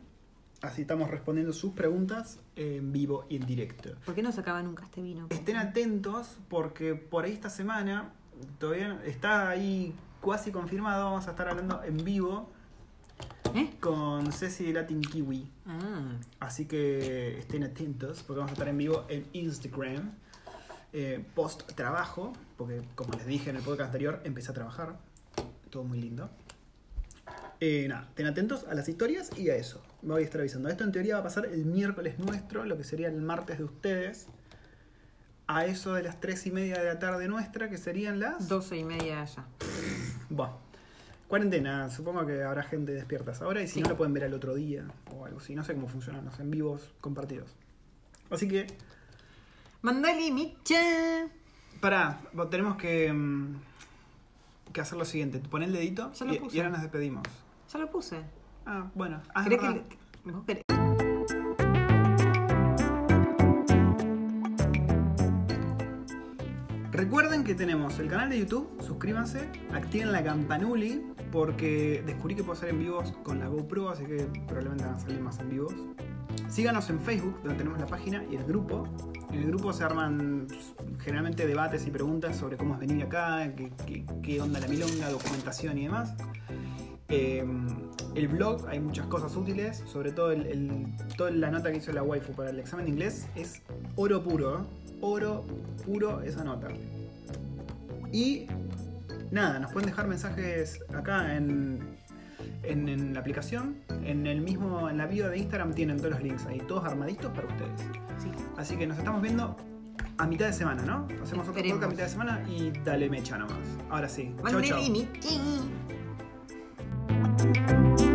Así estamos respondiendo sus preguntas en vivo y en directo. ¿Por qué no se acaba nunca este vino? Estén atentos porque por ahí esta semana, todavía está ahí casi confirmado, vamos a estar hablando en vivo ¿Eh? con Ceci de Latin Kiwi. Ah, Así que estén atentos porque vamos a estar en vivo en Instagram. eh, post trabajo, porque como les dije en el podcast anterior, empecé a trabajar. Todo muy lindo. Eh, nada, estén atentos a las historias y a eso. Me voy a estar avisando. Esto en teoría va a pasar el miércoles nuestro, lo que sería el martes de ustedes. A eso de las 3 y media de la tarde nuestra, que serían las. doce y media ya. Buah. Cuarentena, supongo que habrá gente despierta a esa hora y si Sí. no lo pueden ver al otro día o algo así. No sé cómo funcionan los en vivos compartidos. Así que, Mandale Micha. pará, tenemos que, mm, que hacer lo siguiente. Pon el dedito y, y ahora nos despedimos. Ya lo puse. Ah, bueno. Ah, es ¿Querés que vos querés- Recuerden que tenemos el canal de YouTube, suscríbanse, activen la campanuli porque descubrí que puedo hacer en vivos con la GoPro, así que probablemente van a salir más en vivos. Síganos en Facebook, donde tenemos la página y el grupo. En el grupo se arman generalmente debates y preguntas sobre cómo es venir acá, qué, qué- qué onda la milonga, documentación y demás. Eh, el blog, hay muchas cosas útiles, sobre todo el, el- toda la nota que hizo la waifu para el examen de inglés es oro puro, ¿eh? oro puro esa nota. Y nada, nos pueden dejar mensajes acá en, en, en la aplicación, en el mismo, en la bio de Instagram tienen todos los links ahí, todos armaditos para ustedes. Sí. Así que nos estamos viendo a mitad de semana, ¿no? Hacemos otro Esperemos. podcast a mitad de semana y dale mecha nomás. Ahora sí. Chau, Mandale Thank you.